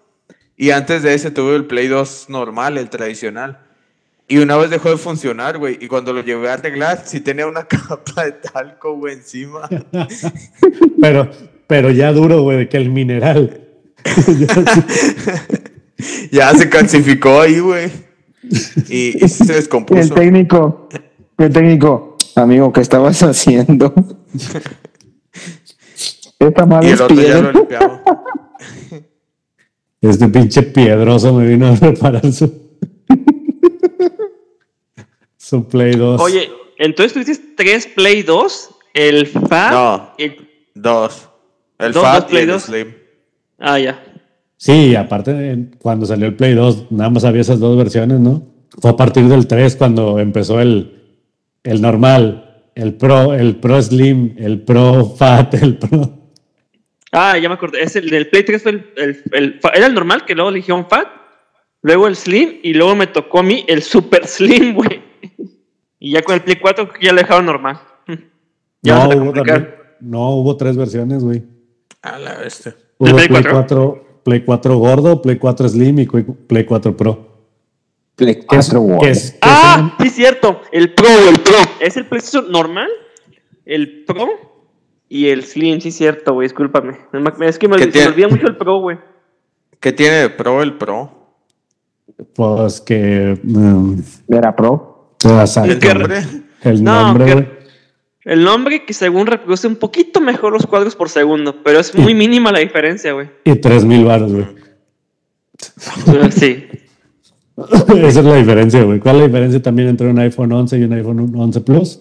Y antes de ese tuve el Play 2 normal, el tradicional. Y una vez dejó de funcionar, güey. Y cuando lo llevé a arreglar, sí tenía una capa de talco, güey, encima. Pero, pero ya duro, güey, de que el mineral. ya se calcificó ahí, güey. Y, y se Y el descompuso. técnico, el técnico, amigo, ¿qué estabas haciendo? Esta Y madre el es otro ya lo piedra. limpiaba. Este pinche piedroso me vino a preparar su. su Play 2. Oye, entonces tú dices tres Play 2, el FAT. No. el- Dos. El Dos, Fat dos y Play el dos. Slim. Ah, ya. Sí, aparte, cuando salió el Play 2, nada más había esas dos versiones, ¿no? Fue a partir del 3 cuando empezó el, el normal, el Pro, el Pro Slim, el Pro Fat, el Pro. Ah, ya me acordé. Es el del Play 3 fue el, el- el fa- era el normal, que luego eligieron Fat, luego el Slim, y luego me tocó a mí el Super Slim, güey. Y ya con el Play 4 ya lo dejaron normal. Ya no, hubo también- no, hubo tres versiones, güey. A la bestia. Hubo Play Play 4? 4, Play 4 gordo, Play 4 Slim y Play- Play 4 Pro. Play Que es- 4, güey. que es- Ah, sí, cierto. El Pro, el Pro. Es el PlayStation normal, el Pro y el Slim, sí, cierto, güey. Discúlpame. Es que me, ¿Qué se me olvida mucho el Pro, güey. ¿Qué tiene de pro el pro? es- pues que. mm, Era pro. exacto. ¿El que- nombre? El No, nombre. El nombre que según reproduce un poquito mejor los cuadros por segundo, pero es muy mínima la diferencia, güey. Y 3000 baros, güey. Sí. Esa es la diferencia, güey. ¿Cuál es la diferencia también entre un iPhone 11 y un iPhone 11 Plus?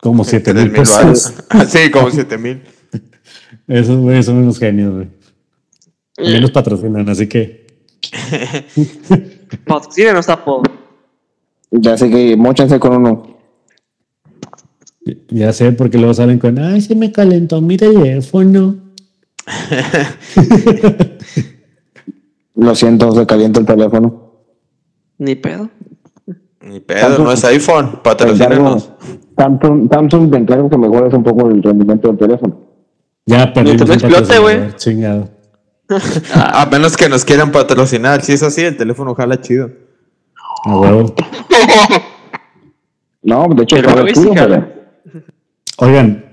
Como 7000 Tres mil varos. pesos. Sí, como siete mil. Esos güeyes son unos genios, güey. También nos patrocinan, así que. Patrocínenos Apple. Ya sé que mochanse con uno. Ya sé, porque luego salen con. Ay, se me calentó mi teléfono. Lo siento, se calienta el teléfono. Ni pedo. Ni pedo, no es iPhone. Patrocínanos. Samsung, Samsung te encargo que mejores un poco el rendimiento del teléfono. Ya Mientras no explote, güey. Chingado. A menos que nos quieran patrocinar. Si es así, el teléfono jala chido. A huevo. No, de hecho, Pero chido, jala. pero- Oigan,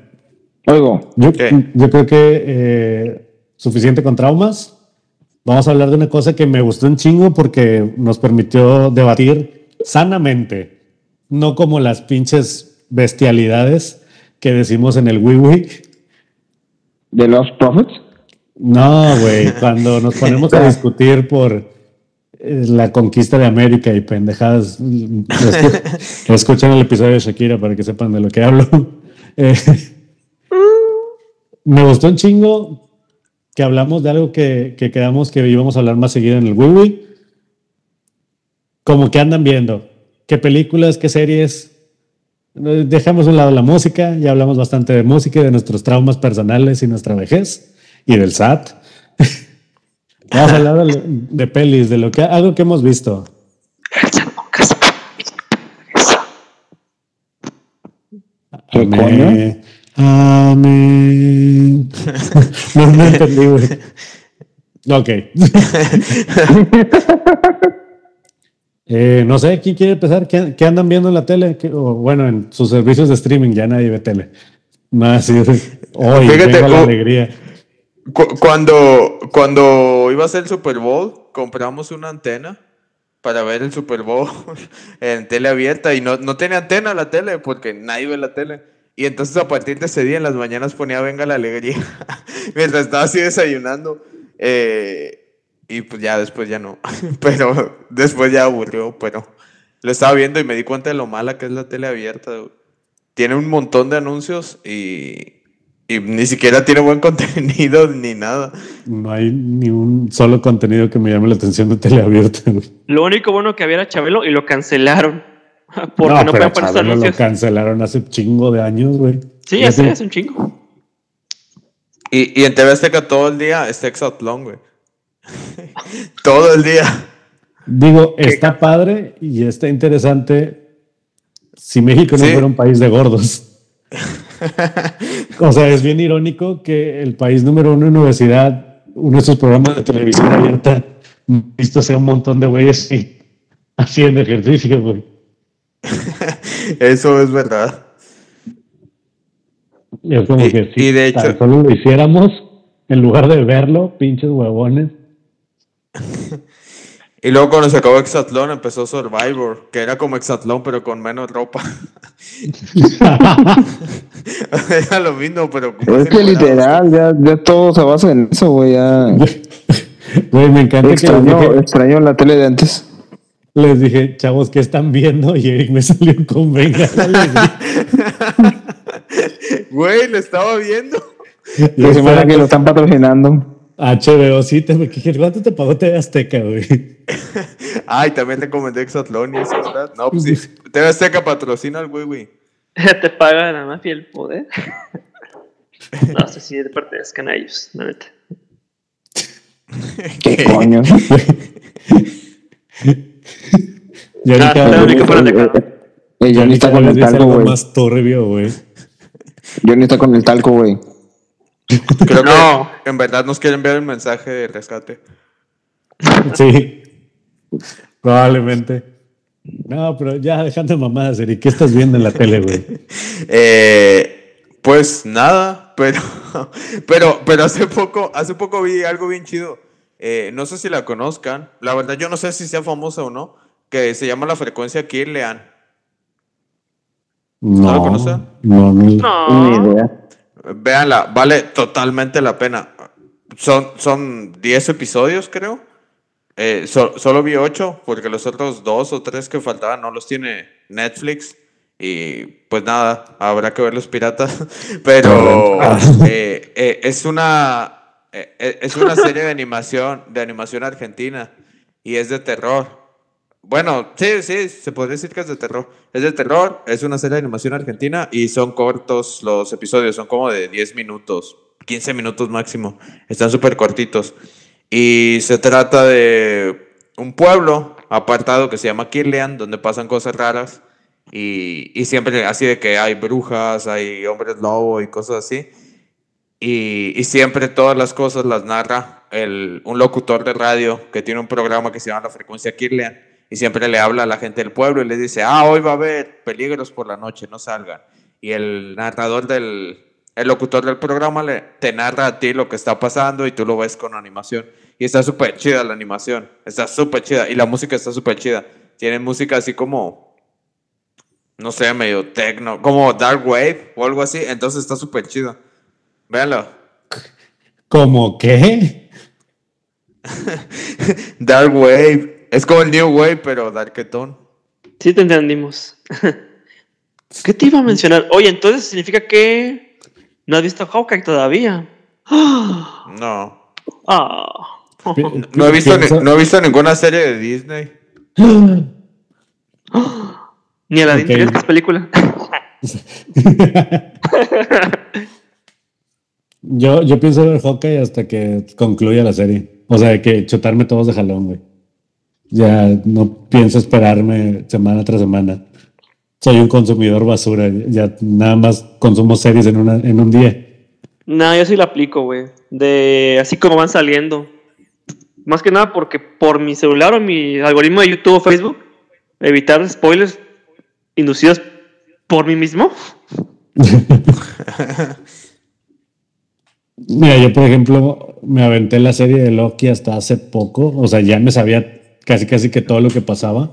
Oigo, yo creo que eh, suficiente con traumas. Vamos a hablar de una cosa que me gustó un chingo porque nos permitió debatir sanamente, no como las pinches bestialidades que decimos en el Wii de los Prophets. No, güey, cuando nos ponemos a discutir por eh, la conquista de América y pendejadas, escu- escuchen el episodio de Shakira para que sepan de lo que hablo. Eh, me gustó un chingo que hablamos de algo que, que quedamos que íbamos a hablar más seguido en el Wii Como que andan viendo, qué películas, qué series. Dejamos a un lado la música, ya hablamos bastante de música y de nuestros traumas personales y nuestra vejez y del SAT. Vamos a hablar de, de pelis, de lo que algo que hemos visto. ¿Qué Amén. Amén. no, no entendí, güey. Ok. Eh, no sé, ¿quién quiere empezar? ¿Qué, qué andan viendo en la tele? ¿Qué- o, bueno, en sus servicios de streaming ya nadie ve tele. Más hoy, Fíjate, venga la alegría. Cu- Cuando, cuando iba a ser el Super Bowl, compramos una antena para ver el Super Bowl en tele abierta y no, no tenía antena la tele porque nadie ve la tele. Y entonces a partir de ese día en las mañanas ponía Venga la Alegría mientras estaba así desayunando. Eh, y pues ya después ya no. Pero después ya aburrió, pero lo estaba viendo y me di cuenta de lo mala que es la tele abierta. güey. Tiene un montón de anuncios y, y ni siquiera tiene buen contenido ni nada. No hay ni un solo contenido que me llame la atención de tele abierta. güey. Lo único bueno que había era Chabelo y lo cancelaron. Porque no, no, pero Chabelo lo anuncios. cancelaron hace chingo de años, güey. Sí, ya sé, es un chingo. Y, y en TV Azteca todo el día está Exatlón, güey. todo el día. Digo, está padre y está interesante si México no Sí. fuera un país de gordos. o sea, es bien irónico que el país número uno en obesidad, uno de sus programas de televisión abierta, visto sea un montón de güeyes y haciendo ejercicio, güey. Eso es verdad. Y es como Y- que si y de hecho- solo lo hiciéramos, en lugar de verlo, pinches huevones. Y luego cuando se acabó Exatlón empezó Survivor, que era como Exatlón pero con menos ropa. era lo mismo, pero como Es que literal, ya, ya todo se basa en eso, güey. Ya. Güey, me encanta que Extraño, dije, extraño la tele de antes. les dije, chavos, ¿qué están viendo? Y Eric me salió con venga. Güey, lo estaba viendo. Y Que se que lo están patrocinando. HBO, sí, te, ¿qué- ¿cuánto te pagó TV Azteca, güey? Ay, también recomendé Exatlón y eso, ¿verdad? No, pues sí. TV Azteca patrocina al güey, güey. Te paga la mafia el poder. no sé si de parte de canallos, la neta. ¿Qué coño? Y Ah, ahorita, fuera de acá. Eh, Johnny está con el talco, güey. más turbio, güey. Johnny está con el talco, güey. Creo No. que en verdad nos quieren enviar un mensaje de rescate. Sí, probablemente. No, pero ya dejando de mamadas, Eric, ¿qué estás viendo en la tele, güey? Eh, pues nada, pero, pero, pero hace poco, hace poco vi algo bien chido. Eh, no sé si la conozcan. La verdad, yo no sé si sea famosa o no. Que se llama la frecuencia Kirlian. No, lo conocen? No, no. Ni No. idea. Véanla, vale totalmente la pena. Son, son 10 episodios, creo. Eh, so- solo vi 8, porque los otros dos o tres que faltaban no los tiene Netflix. Y pues nada, habrá que ver los piratas. Pero eh, eh, es una es una serie de animación, de animación argentina. Y es de terror. Bueno, sí, sí, se podría decir que es de terror. Es de terror, es una serie de animación argentina y son cortos los episodios, son como de 10 minutos, 15 minutos máximo. Están súper cortitos. Y se trata de un pueblo apartado que se llama Kirlian, donde pasan cosas raras. Y, y siempre así de que hay brujas, hay hombres lobo y cosas así. Y, y siempre todas las cosas las narra el, un locutor de radio que tiene un programa que se llama La Frecuencia Kirlian y siempre le habla a la gente del pueblo y le dice, ah, hoy va a haber peligros por la noche, no salgan. Y el narrador del, el locutor del programa le, te narra a ti lo que está pasando y tú lo ves con animación. Y está súper chida la animación, está súper chida y la música está súper chida. Tienen música así como, no sé, medio techno, como Dark Wave o algo así, entonces está súper chido. Véanlo. ¿Cómo qué? Dark Wave. Es como el New Wave, pero Darketón. Sí, te entendimos. ¿Qué te iba a mencionar? Oye, entonces significa que no has visto Hawkeye todavía. No. Ah. No he, visto ni- no he visto ninguna serie de Disney. Ni a la Ok. de ¿Qué película? Yo, yo pienso ver Hawkeye hasta que concluya la serie. O sea, que chutarme todos de jalón, güey. Ya no pienso esperarme semana tras semana. Soy un consumidor basura. Ya nada más consumo series en, una, en un día. No, yo sí la aplico, güey. De así como van saliendo. Más que nada porque por mi celular o mi algoritmo de YouTube o Facebook, evitar spoilers inducidos por mí mismo. Mira, yo por ejemplo me aventé la serie de Loki hasta hace poco. O sea, ya me sabía casi casi que todo lo que pasaba.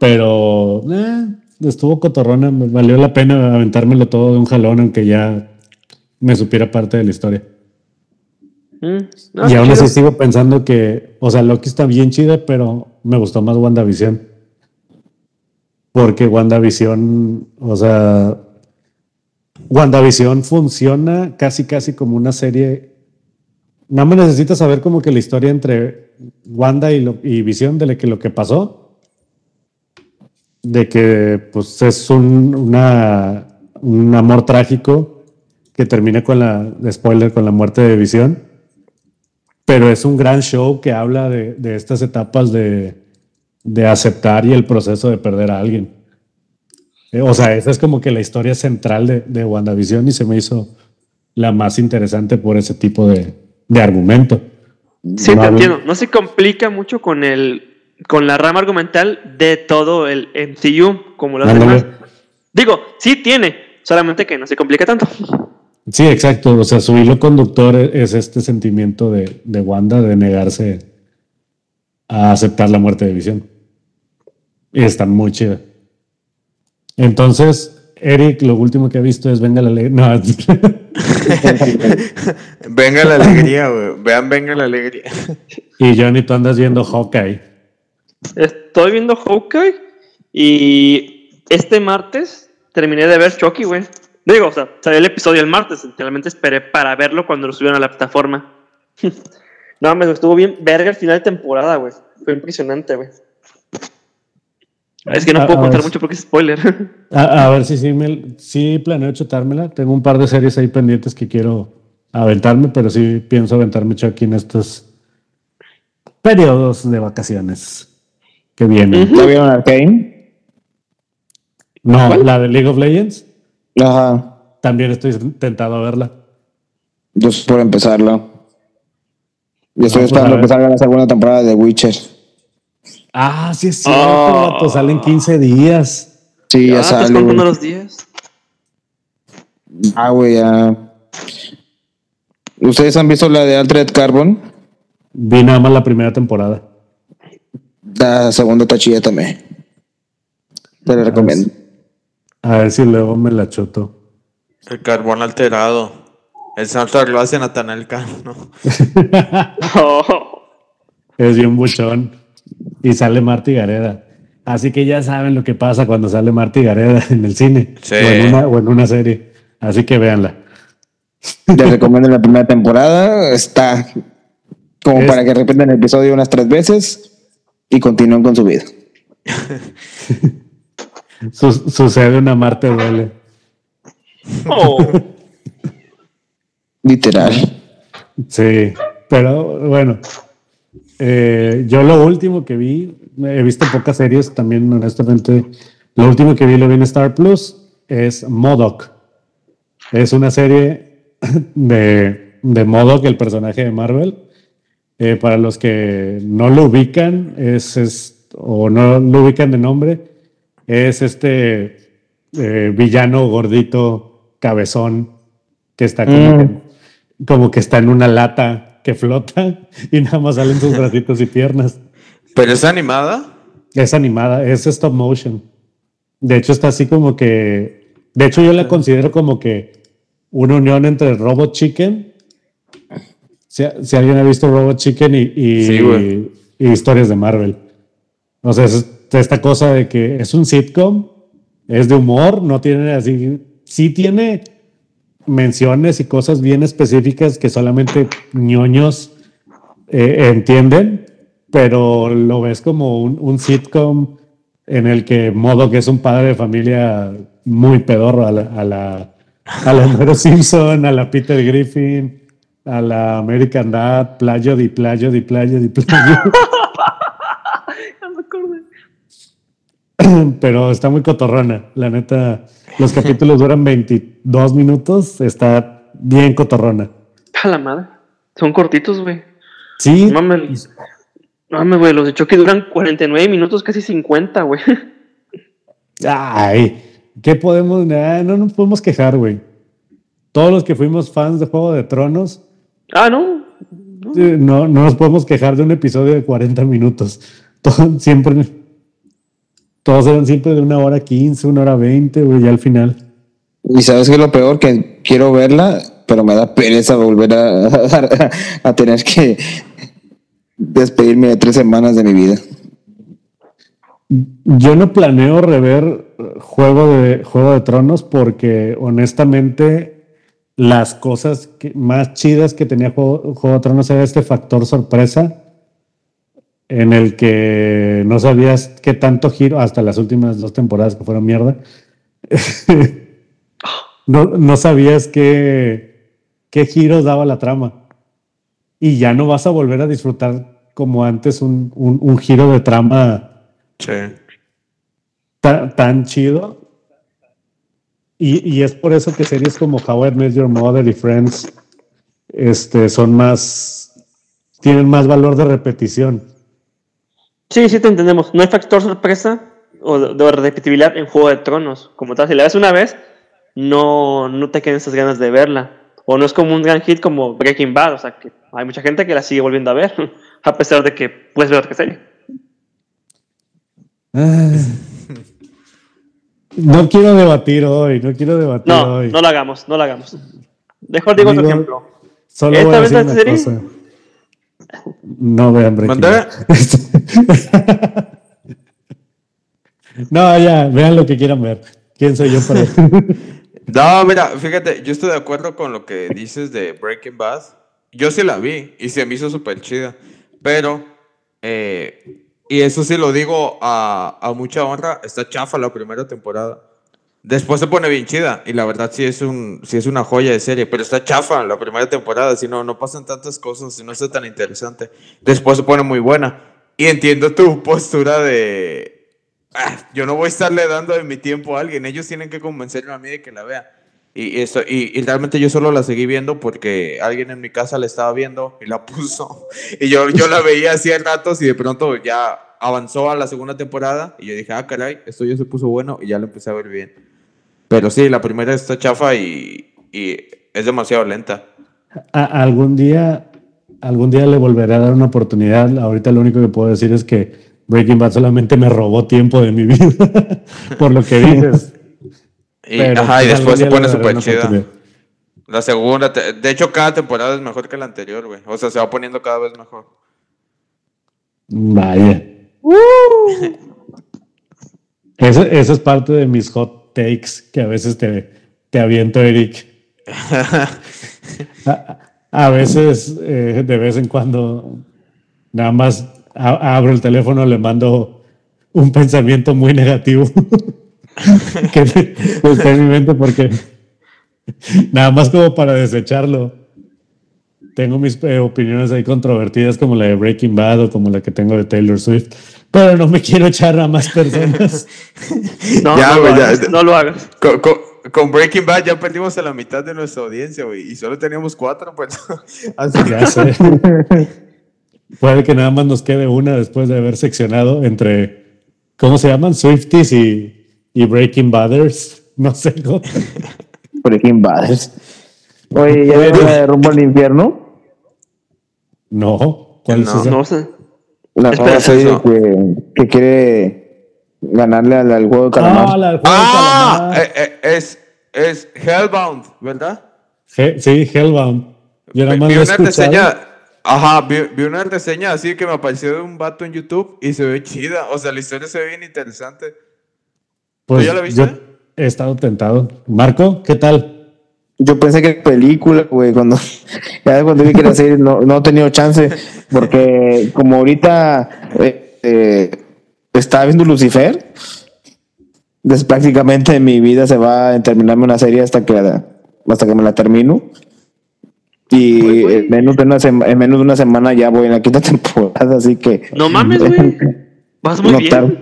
Pero eh, estuvo cotorrona. Me valió la pena aventármelo todo de un jalón, aunque ya me supiera parte de la historia. Mm, no, y aún así sigo pensando que, o sea, Loki está bien chida, pero me gustó más WandaVision. Porque WandaVision, o sea, WandaVision funciona casi, casi como una serie. Nada más necesitas saber como que la historia entre Wanda y, lo, y Vision de que, lo que pasó. De que, pues, es un, amor trágico que termina con la, spoiler, con la muerte de Vision pero es un gran show que habla de, estas etapas de, de aceptar y el proceso de perder a alguien. Eh, O sea, esa es como que la historia central de, de WandaVision y se me hizo la más interesante por ese tipo de, de argumento. Sí, No te entiendo. No se complica mucho con el con la rama argumental de todo el MCU como los Ándale. demás. Digo, sí tiene, solamente que no se complica tanto. Sí, exacto. O sea, su hilo conductor e- es este sentimiento de, de Wanda de negarse a aceptar la muerte de Visión. Y está muy chida. Entonces, Eric, lo último que ha visto es Venga la Ley. No, Venga la alegría, güey. Vean, venga la alegría. y Johnny, tú andas viendo Hawkeye. Estoy viendo Hawkeye y este martes terminé de ver Chucky, güey. Digo, o sea, salió el episodio el martes, literalmente esperé para verlo cuando lo subieron a la plataforma. no, me estuvo bien verga el final de temporada, güey. Fue impresionante, güey. Es que no Ah, puedo ah, contar mucho porque es spoiler. A, a ver si sí, me, sí planeo chutármela. Tengo un par de series ahí pendientes que quiero aventarme, pero sí pienso aventarme Chucky en estos periodos de vacaciones que vienen. ¿Ya vieron Arcane? No, ¿Cuál? la de League of Legends, Ajá. también estoy tentado a verla. Yo estoy por empezarla. Y estoy Vamos a esperando ver. que salga la segunda temporada de Witcher. Ah, sí es cierto, Ah. vato, salen 15 días. Sí, ya ah, estás sale. contando güey. los días. Ah, güey, ya. ¿Ustedes han visto la de Altered Carbon? Vi nada más la primera temporada. La segunda está chida también. Te la recomiendo. A ver si luego me la chuto. El carbón alterado. El Santa Claus de Natanael Cano. Oh. Es bien buchón. Y sale Marty Gareda. Así que ya saben lo que pasa cuando sale Marty Gareda en el cine Sí. o, en una, o en una serie. Así que véanla. Te recomiendo la primera temporada. Está como Es- para que repiten el episodio unas tres veces y continúen con su vida. Su- sucede una Marte duele. Oh. Literal. Sí, pero bueno. Eh, yo lo último que vi, he visto pocas series también, honestamente. Lo último que vi lo vi en Star Plus es Modoc. Es una serie de de modo que el personaje de Marvel. Eh, para los que no lo ubican, es, es, o no lo ubican de nombre, es este eh, villano gordito, cabezón, que está como, Mm. que, como que está en una lata que flota y nada más salen sus bracitos y piernas. ¿Pero es animada? Es animada, es stop motion. De hecho, está así como que. De hecho, yo la considero como que una unión entre Robot Chicken. Si, si alguien ha visto Robot Chicken y, y- Sí, güey. y historias de Marvel. O sea, es esta cosa de que es un sitcom, es de humor, no tiene así. Sí tiene menciones y cosas bien específicas que solamente ñoños eh, entienden, pero lo ves como un, un sitcom en el que Modo, que es un padre de familia muy pedorro a la, a la, a la Simpson, a la Peter Griffin, a la American Dad, playo di playo di playo di playo. Pero está muy cotorrona. La neta, los capítulos duran 22 minutos, está bien cotorrona. A la madre. Son cortitos, güey. Sí, No mames. Güey. Los de Chucky duran 49 minutos, casi 50, güey. Ay, ¿qué podemos? No nos podemos quejar, güey. Todos los que fuimos fans de Juego de Tronos, Ah, no. eh, no, no nos podemos quejar de un episodio de 40 minutos. Todo- siempre, todos eran siempre de una hora 15, una hora 20, güey, ya al final. Y sabes que es lo peor, que quiero verla, pero me da pereza volver a, a- a tener que despedirme de tres semanas de mi vida. Yo no planeo rever Juego de, Juego de Tronos porque honestamente las cosas que- más chidas que tenía Juego, Juego de Tronos era este factor sorpresa en el que no sabías qué tanto giro, hasta las últimas dos temporadas que fueron mierda, no, no sabías qué, qué giros daba la trama. Y ya no vas a volver a disfrutar como antes un, un- un giro de trama Sí. tan, tan chido. Y, y es por eso que series como How I Met Your Mother y Friends este, son más. tienen más valor de repetición. Sí, sí te entendemos. No hay factor sorpresa o de, de repetibilidad en Juego de Tronos. Como tal, si la ves una vez, no, no te quedan esas ganas de verla. O no es como un gran hit como Breaking Bad. O sea, que hay mucha gente que la sigue volviendo a ver, a pesar de que puedes ver otra serie. No quiero debatir hoy, no quiero debatir No, hoy. no lo hagamos, no lo hagamos. Mejor digo otro Digo, ejemplo. Solo ¿Esta voy a vez decir la una serie? cosa. No vean Breaking. Bad. no, ya, vean lo que quieran ver. ¿Quién soy yo para No, mira, fíjate, yo estoy de acuerdo con lo que dices de Breaking Bad. Yo sí la vi y se me hizo súper chida. Pero, eh, y eso sí lo digo a, a mucha honra, está chafa la primera temporada. Después se pone bien chida y la verdad sí es, un, sí es una joya de serie, pero está chafa la primera temporada, si no, no pasan tantas cosas, si no está tan interesante. Después se pone muy buena. Y entiendo tu postura de, "Ah, yo no voy a estarle dando de mi tiempo a alguien, ellos tienen que convencerme a mí de que la vea. Y, eso, y, y realmente yo solo la seguí viendo porque alguien en mi casa la estaba viendo y la puso. Y yo, yo la veía hacía ratos y de pronto ya avanzó a la segunda temporada y yo dije, ah, caray, esto ya se puso bueno y ya lo empecé a ver bien. Pero sí, la primera está chafa y, y es demasiado lenta. Algún día, algún día le volveré a dar una oportunidad. Ahorita lo único que puedo decir es que Breaking Bad solamente me robó tiempo de mi vida, por lo que dices. Y, Pero, ajá, y pues, después se pone súper chida. La segunda, de hecho, cada temporada es mejor que la anterior, güey. O sea, se va poniendo cada vez mejor. Vaya. Eso, eso es parte de mis hot takes que a veces te, te aviento, Eric. A, veces, eh, de vez en cuando, nada más a- abro el teléfono, le mando un pensamiento muy negativo que está en mi mente porque nada más como para desecharlo. Tengo mis eh, opiniones ahí controvertidas como la de Breaking Bad o como la que tengo de Taylor Swift, pero no me quiero echar a más personas. No, Ya, no, lo ya. hagas, no lo hagas. Co- co- con Breaking Bad ya perdimos a la mitad de nuestra audiencia, güey. Y solo teníamos cuatro, pues. Así sé. Puede que nada más nos quede una después de haber seccionado entre, ¿cómo se llaman? Swifties y, y Breaking Badders. No sé. ¿cómo? Breaking Bad. Oye, ¿ya vieron la de rumbo al infierno? No. ¿Cuál es No. esa? No sé. La que, que quiere ganarle al, al juego de calamar. Ah, la del juego de Ah, calamar. eh, eh, es, es Hellbound, ¿verdad? He- sí, Hellbound. Yo nada Vi, más una reseña, ajá, vi, vi una reseña así que me apareció de un vato en YouTube y se ve chida. O sea, la historia se ve bien interesante. Pues, ¿Tú ya la viste? yo he estado tentado. Marco, ¿qué tal? Yo pensé que película, güey, cuando ya cuando vi que era serie no, no he tenido chance, porque como ahorita eh, eh, estaba viendo Lucifer, pues prácticamente mi vida se va a terminarme una serie hasta que la- hasta que me la termino. Y Uy, güey. en menos, de una sema- en menos de una semana ya voy en la quinta temporada, así que No mames, güey. Vas muy no bien. tardo, no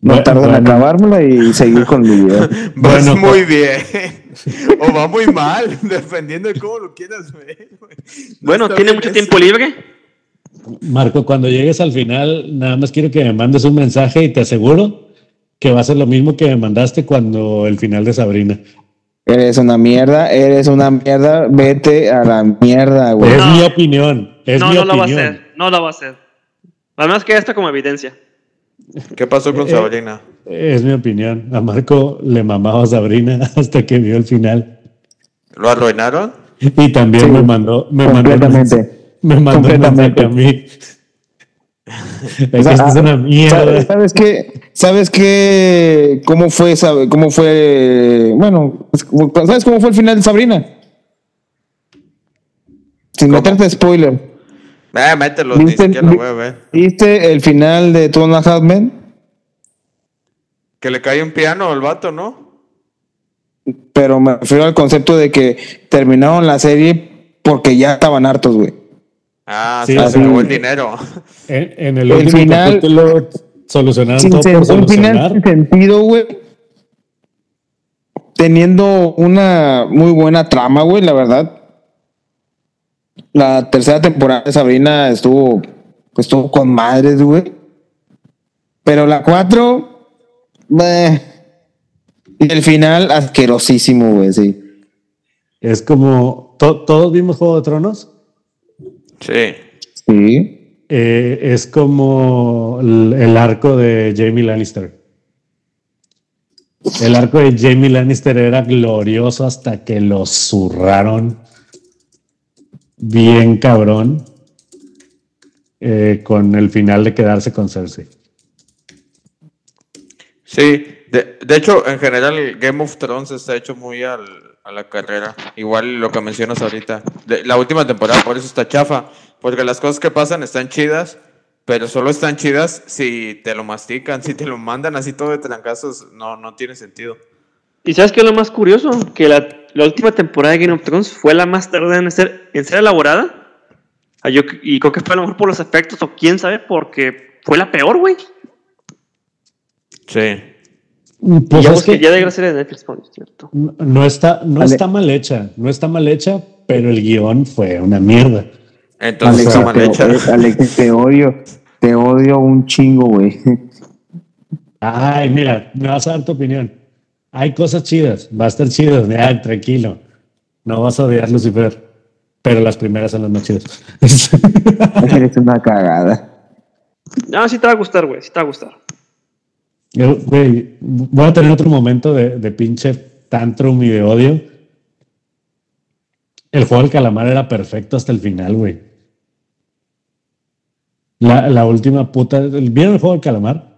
Bueno, tardo en bueno. acabármela y seguir con mi vida. Vas Bueno, muy bien. o va muy mal, dependiendo de cómo lo quieras ver. güey. No Bueno, tiene mucho eso. tiempo libre. Marco, cuando llegues al final, nada más quiero que me mandes un mensaje y te aseguro que va a ser lo mismo que me mandaste cuando el final de Sabrina. Eres una mierda, eres una mierda, vete a la mierda, güey. Es No. mi opinión. Es no, mi no lo va a opinión. hacer. No lo va a hacer. Además que esto como evidencia. ¿Qué pasó con Eh, Sabrina? Es mi opinión. A Marco le mamaba a Sabrina hasta que vio el final. ¿Lo arruinaron? Y también Sí, me mandó, me mandó, completamente. mensaje- me mandó un Completamente. mensaje a mí. Es que O sea, esto es una mierda. ¿Sabes, qué? ¿Sabes qué? ¿Cómo fue? sabe- ¿Cómo fue? Bueno, ¿sabes cómo fue el final de Sabrina? Sin ¿Cómo? meterte spoiler. Eh, mételo, ¿Viste, lo voy a ver. ¿Viste el final de Two and a Half Men? Que le cae un piano al vato, ¿no? Pero me refiero al concepto de que terminaron la serie porque ya estaban hartos, güey. Ah, Sí, se así- acabó el dinero. En, en el, El último final- capítulo solucionaron Sin todo sen- por un final solucionar. sin sentido, güey. Teniendo una muy buena trama, güey, la verdad. La tercera temporada de Sabrina estuvo, pues, estuvo con madres, güey. Pero la cuatro, y el final asquerosísimo, güey, sí. Es como, to- todos vimos Juego de Tronos. Sí. Sí. Eh, es como el, el arco de Jamie Lannister. El arco de Jamie Lannister era glorioso hasta que lo zurraron bien cabrón eh, con el final de quedarse con Cersei. Sí, de, de hecho, en general, el Game of Thrones está hecho muy al, a la carrera. Igual lo que mencionas ahorita. De- la última temporada, por eso está chafa. Porque las cosas que pasan están chidas, pero solo están chidas si te lo mastican, si te lo mandan así todo de trancazos, no, no tiene sentido. ¿Y sabes qué es lo más curioso? Que la, la última temporada de Game of Thrones fue la más tardada en ser, en ser elaborada. Ah, yo- y creo que fue a lo mejor por los efectos o quién sabe, porque fue la peor, güey. Sí. Pues ya, es busqué- que ya de gracia de Netflix, por cierto. no- no está, no está mal hecha, no está mal hecha, pero el guion fue una mierda. Entonces Alex, está mal te, hecha. Alex, te odio. Te odio un chingo, güey. Ay, mira, me vas a dar tu opinión. Hay cosas chidas, va a estar chidas, ay, tranquilo. No vas a odiar Lucifer, pero las primeras son las más chidas. Eres una cagada. No, sí te va a gustar, güey. Sí te va a gustar. Yo, güey, voy a tener otro momento de, de pinche tantrum y de odio. El juego del calamar era perfecto hasta el final, güey. La, la última puta. ¿Vieron el juego del calamar?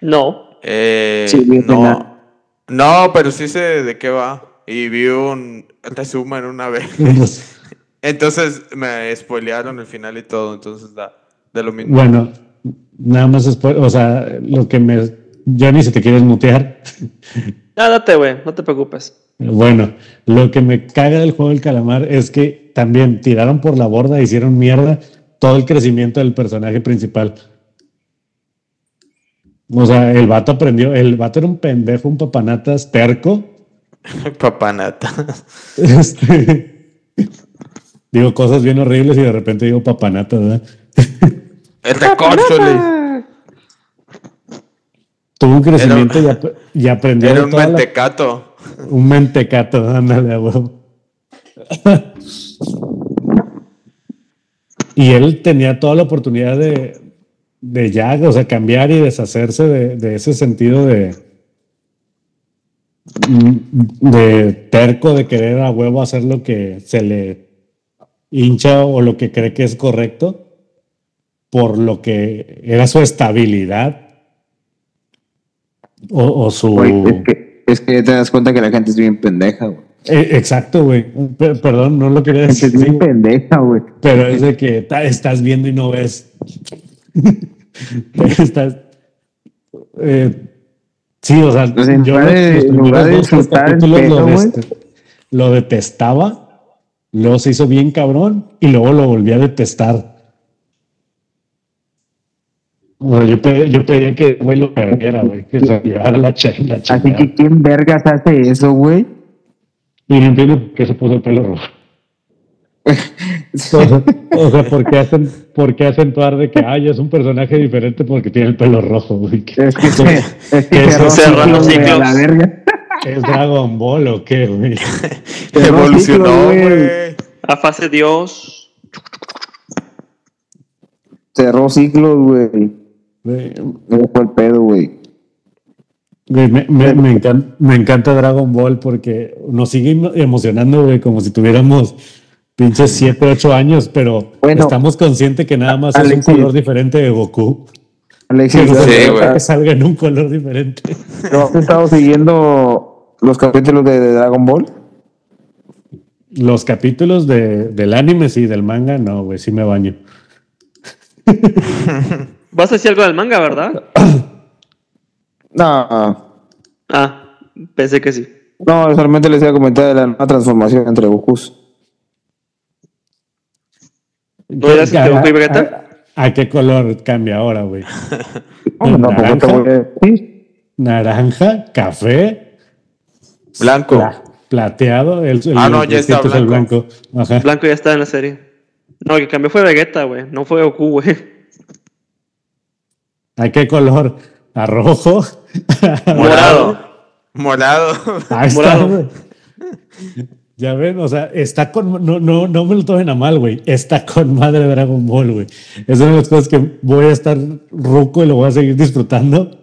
No. Eh, Sí, no, no, pero sí sé de qué va. Y vi un resumen una vez. Entonces me spoilearon el final y todo, entonces da de lo mismo. Bueno, nada más o sea, lo que me. Ya ni si te quieres mutear. Ya, date, güey. No te preocupes. Bueno, lo que me caga del juego del calamar es que también tiraron por la borda, hicieron mierda todo el crecimiento del personaje principal. O sea, el vato aprendió, el vato era un pendejo, un papanatas terco, Papanata. Este, digo cosas bien horribles y de repente digo papanata, ¿verdad? El recorcholis. Tuvo un crecimiento y, ap- y aprendió Era un la- mentecato. un mentecato, ándale huevo. y él tenía toda la oportunidad de, de ya, o sea, cambiar y deshacerse de, de ese sentido de, de terco, de querer a huevo hacer lo que se le hincha o lo que cree que es correcto, por lo que era su estabilidad o, o su... Es, que, es que te das cuenta que la gente es bien pendeja, güey. Eh, exacto, güey. Pe- Perdón, no lo quería decir, es bien pendeja, güey. pero es de que estás viendo y no ves. estás. eh, sí, o sea, Pues en yo los- los de disfrutar el lo, lo detestaba, luego se hizo bien cabrón y luego lo volví a detestar. Bueno, yo, pedí, yo pedía que el güey lo perdiera, güey, que se llevara la, ch la Así que, ¿quién vergas hace eso, güey? Y no entiendo por qué se puso el pelo rojo. O sea, o sea, ¿por, qué hacen, ¿por qué acentuar de que ay, es un personaje diferente porque tiene el pelo rojo? güey? ¿Qué- Es que, se, es ¿Qué que es eso? Cerró ciclos, güey, a ciclos. la verga. ¿Es Dragon Ball o qué, güey? Evolucionó, güey. A fase Dios. Cerró ciclos, güey. Güey, No fue el pedo, güey. güey, Me, me, me encanta, me encanta Dragon Ball porque nos sigue emo- emocionando, güey, como si tuviéramos pinches 7, 8 años, pero Bueno. estamos conscientes que nada más es un color diferente de Goku. Alexis, Que, Sí, ¿has- güey. que salga en un color diferente. ¿no has estado siguiendo los capítulos de, de Dragon Ball? Los capítulos de, del anime, sí, del manga, no, güey, sí me baño. Vas a decir algo del manga, ¿verdad? No, Ah, pensé que sí. no, solamente les iba a comentar de la nueva transformación entre Gokus. ¿No eras entre Goku y Vegeta? ¿A, a qué color cambia ahora, güey? No, tampoco te voy a decir. Naranja, café, Blanco. pla- plateado. El, el- Ah, no, ya está distinto es el blanco. blanco. Ajá. Blanco ya está en la serie. No, el que cambió fue Vegeta, güey. No fue Goku, güey. ¿A qué color? ¿A rojo? Morado. Morado. Ahí está, Morado. güey. Ya ven, o sea, está con. No, no, no me lo tomen a mal, güey. Está con madre Dragon Ball, güey. Es una de las cosas que voy a estar ruco y lo voy a seguir disfrutando.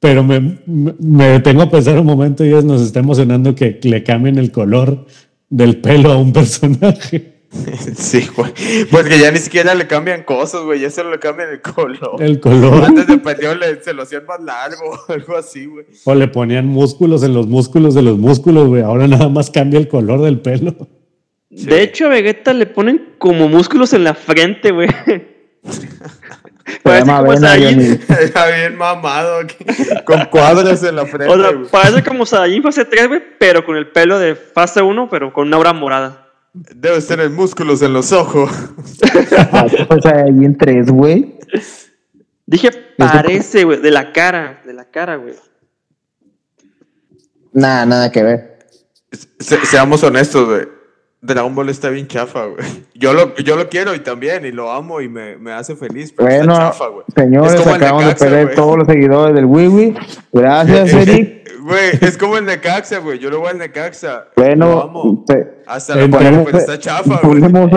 Pero me, me, me detengo a pensar un momento y es nos está emocionando que le cambien el color del pelo a un personaje. Sí, güey. Porque ya ni siquiera le cambian cosas, güey. Ya solo le cambian el color. El color. Antes de perdió se lo hacían más largo o algo así, güey. O le ponían músculos en los músculos de los músculos, güey. Ahora nada más cambia el color del pelo. De hecho, a Vegeta le ponen como músculos en la frente, güey. Parece como Saiyajin. Era bien mamado. aquí, Con cuadros en la frente. O sea, parece como Saiyajin fase 3, güey, pero con el pelo de fase 1, pero con una aura morada. Debes tener músculos en los ojos. O sea, ahí en tres, güey. Dije, parece, güey, de la cara, de la cara, güey. Nada, nada que ver. Se- seamos honestos, güey. Dragon Ball está bien chafa, güey. Yo lo, yo lo quiero y también, y lo amo y me, me hace feliz, pero Bueno, está chafa, güey. señores, acabamos de perder güey. todos los seguidores del Wiwi. Gracias, Eric. Güey, es como el Necaxa, güey. Yo lo voy al Necaxa. lo Bueno, amo. te- Hasta lo ponemos, pero está chafa, güey. ponemos,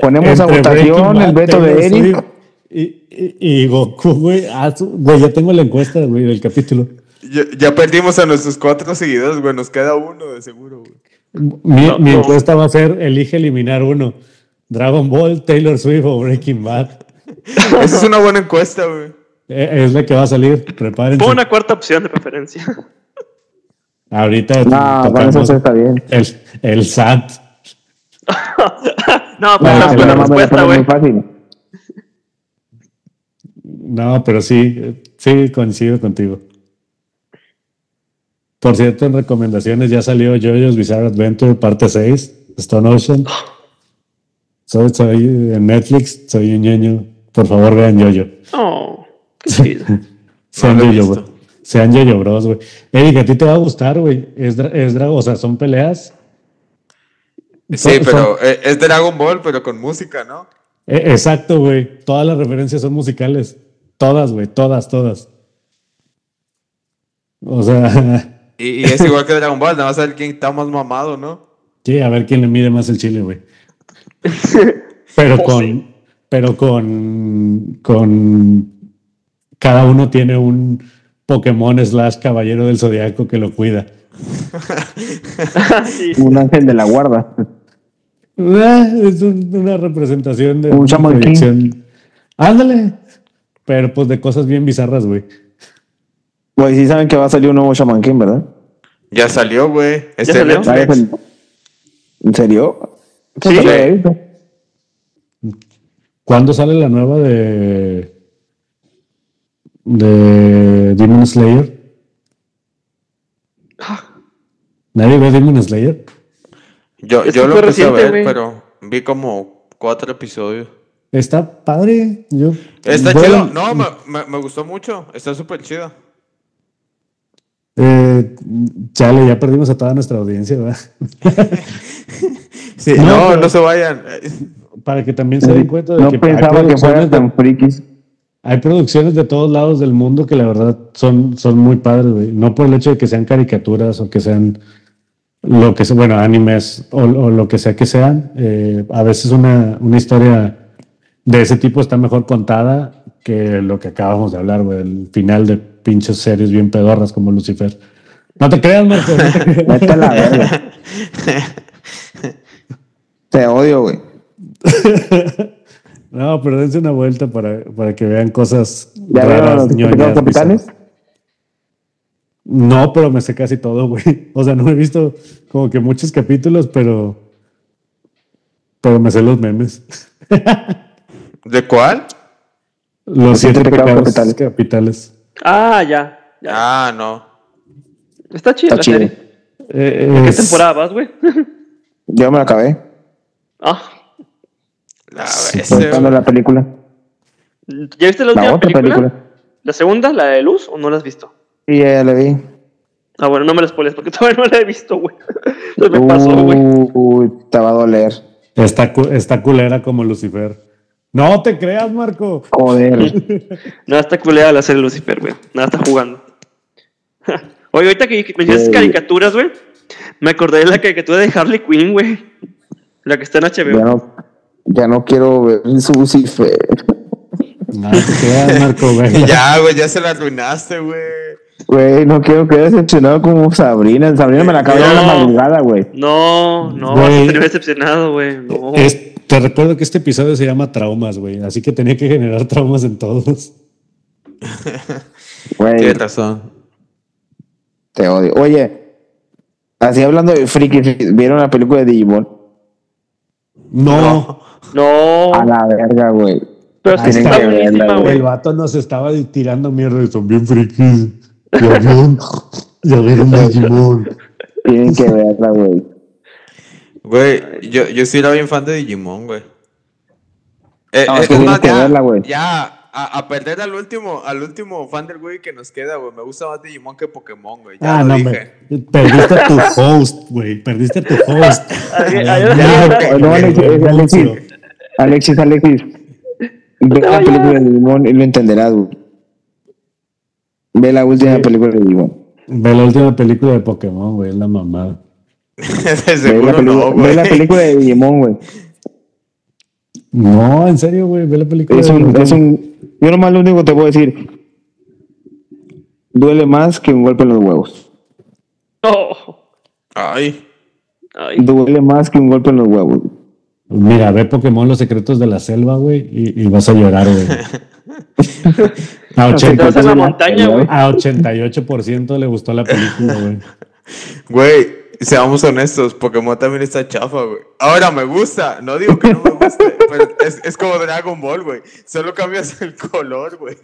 ponemos a Entre votación el veto de Eric. Y, y, y Goku, güey. ah, Güey, ya tengo la encuesta, güey, del capítulo. Ya, ya perdimos a nuestros cuatro seguidores, güey. Nos queda uno de seguro, güey. Mi, No, mi no. encuesta va a ser: elige eliminar uno. Dragon Ball, Taylor Swift o Breaking Bad. Esa es una buena encuesta, güey. Eh, Es la que va a salir. Prepárense. Pon una cuarta opción de preferencia. Ahorita No, eso está bien. el, el SAT. no, pues la que buena respuesta, güey. muy fácil. No, pero sí, sí, coincido contigo. Por cierto, en recomendaciones ya salió JoJo's Bizarre Adventure parte 6, Stone Ocean. Soy, soy en Netflix, soy un ñeño. Por favor, vean JoJo. Oh, qué chido. Sean No JoJo, güey. sean Yoyo Bros, güey. Eric, a ti te va a gustar, güey. Es, es o sea, son peleas. Sí, Son- pero eh, es Dragon Ball, pero con música, ¿no? Eh, Exacto, güey. Todas las referencias son musicales. Todas, güey. Todas, todas. O sea, Y, y es igual que Dragon Ball, nada más a ver quién está más mamado, ¿no? sí, a ver quién le mide más el chile, güey. Pero con, pero con, con cada uno tiene un Pokémon slash caballero del zodiaco que lo cuida. Sí. Un ángel de la guarda. Ah, es un- una representación de Un una proyección. Ándale. Pero pues de cosas bien bizarras, güey. Güey, sí saben que va a salir un nuevo Shaman King, ¿verdad? Ya salió, güey. Este salió? Netflix. ¿En serio? Sí. ¿Cuándo sale la nueva de de Demon Slayer? ¿Nadie ve Demon Slayer? Yo, yo lo empecé a ver, pero vi como cuatro episodios. Está padre. Yo Está chido. No, me, me, me gustó mucho. Está súper chido. Eh, chale, ya perdimos a toda nuestra audiencia, ¿verdad? Sí, No, no, no, se vayan. Para que también se den cuenta de No que hay pensaba que producciones fuera de- tan frikis. Hay producciones de todos lados del mundo que la verdad son, son muy padres, güey. No por el hecho de que sean caricaturas o que sean lo que sea, bueno, animes o, o lo que sea que sean. eh, a veces una, una historia de ese tipo está mejor contada que lo que acabamos de hablar, güey. El final de pinches series bien pedorras como Lucifer. No te creas, Marco. no te creas. Vete a la verga. Te odio, güey. No, pero dense una vuelta para, para que vean cosas ¿Ya raras, los ñoñas, bizarras. No, pero me sé casi todo, güey. O sea, no he visto como que muchos capítulos, pero. Pero me sé los memes. ¿De cuál? Los siete siete pecados, pecados capitales. capitales. Ah, ya. ya. Ah, no. Está chida Está la chido. serie. Eh, ¿Qué es- temporada vas, güey? Yo me la acabé. Ah, La Sí, buscando la película. ¿Ya viste la La última otra película? película. ¿La segunda, la de luz, o no la has visto? Y ya la vi. Ah, bueno, no me la spoiles porque todavía no la he visto, güey. Me pasó, güey. Uy, te va a doler. está, cu- está culera como Lucifer. No te creas, Marco. Joder. Nada está culeada la serie Lucifer, güey. Nada está jugando. Oye, ahorita que me dices Güey. caricaturas, güey. Me acordé de la caricatura de Harley Quinn, güey. La que está en HBO. ya no, ya no quiero ver Lucifer. No te creas, Marco, güey. Ya, güey, ya se la arruinaste, güey. Güey, no quiero quedar decepcionado como Sabrina. Sabrina me la acabé en la No. madrugada, güey. No, no, Güey. vas a estar decepcionado, güey. No. Es- te recuerdo que este episodio se llama Traumas, güey. Así que tenía que generar traumas en todos. Güey, Tienes razón. te odio. Oye, así hablando de frikis, ¿vieron la película de Digimon? No. No. A la verga, güey. Pero está que verla, buenísima, güey. güey. El vato nos estaba tirando mierda y son bien frikis. Ya vieron, ya vieron Digimon. Tienen que verla, güey. Güey, yo, yo sí era bien fan de Digimon, güey. Eh, No, eh, es que más, que ya, verla, güey. ya, a, a perder al último, al último fan del güey que nos queda, güey. Me gusta más Digimon que Pokémon, güey. Ya Ah, lo no, dije. hombre. Perdiste a tu host, güey. Perdiste a tu host. Alexis, Alexis. Alexis, Alexis. Ve la película de Digimon y lo entenderás, güey. Ve la última Sí. película de Digimon. Ve la última película de Pokémon, güey. Es la mamada. Ve la, no, ve la película de Digimon, güey. No, en serio, güey. Ve la película. Es de un, Pokémon. es un. Yo nomás lo único que te puedo decir. Duele más que un golpe en los huevos. No. Ay, Ay. Duele más que un golpe en los huevos. Mira, ve Pokémon Los Secretos de la Selva, güey. Y, y vas a llorar, güey. A, No sé, 80 Te vas a la montaña, güey. a 88% le gustó la película, güey. güey, seamos honestos, Pokémon también está chafa, güey. Ahora me gusta, no digo que no me guste, pero es, es como Dragon Ball, güey. Solo cambias el color, güey.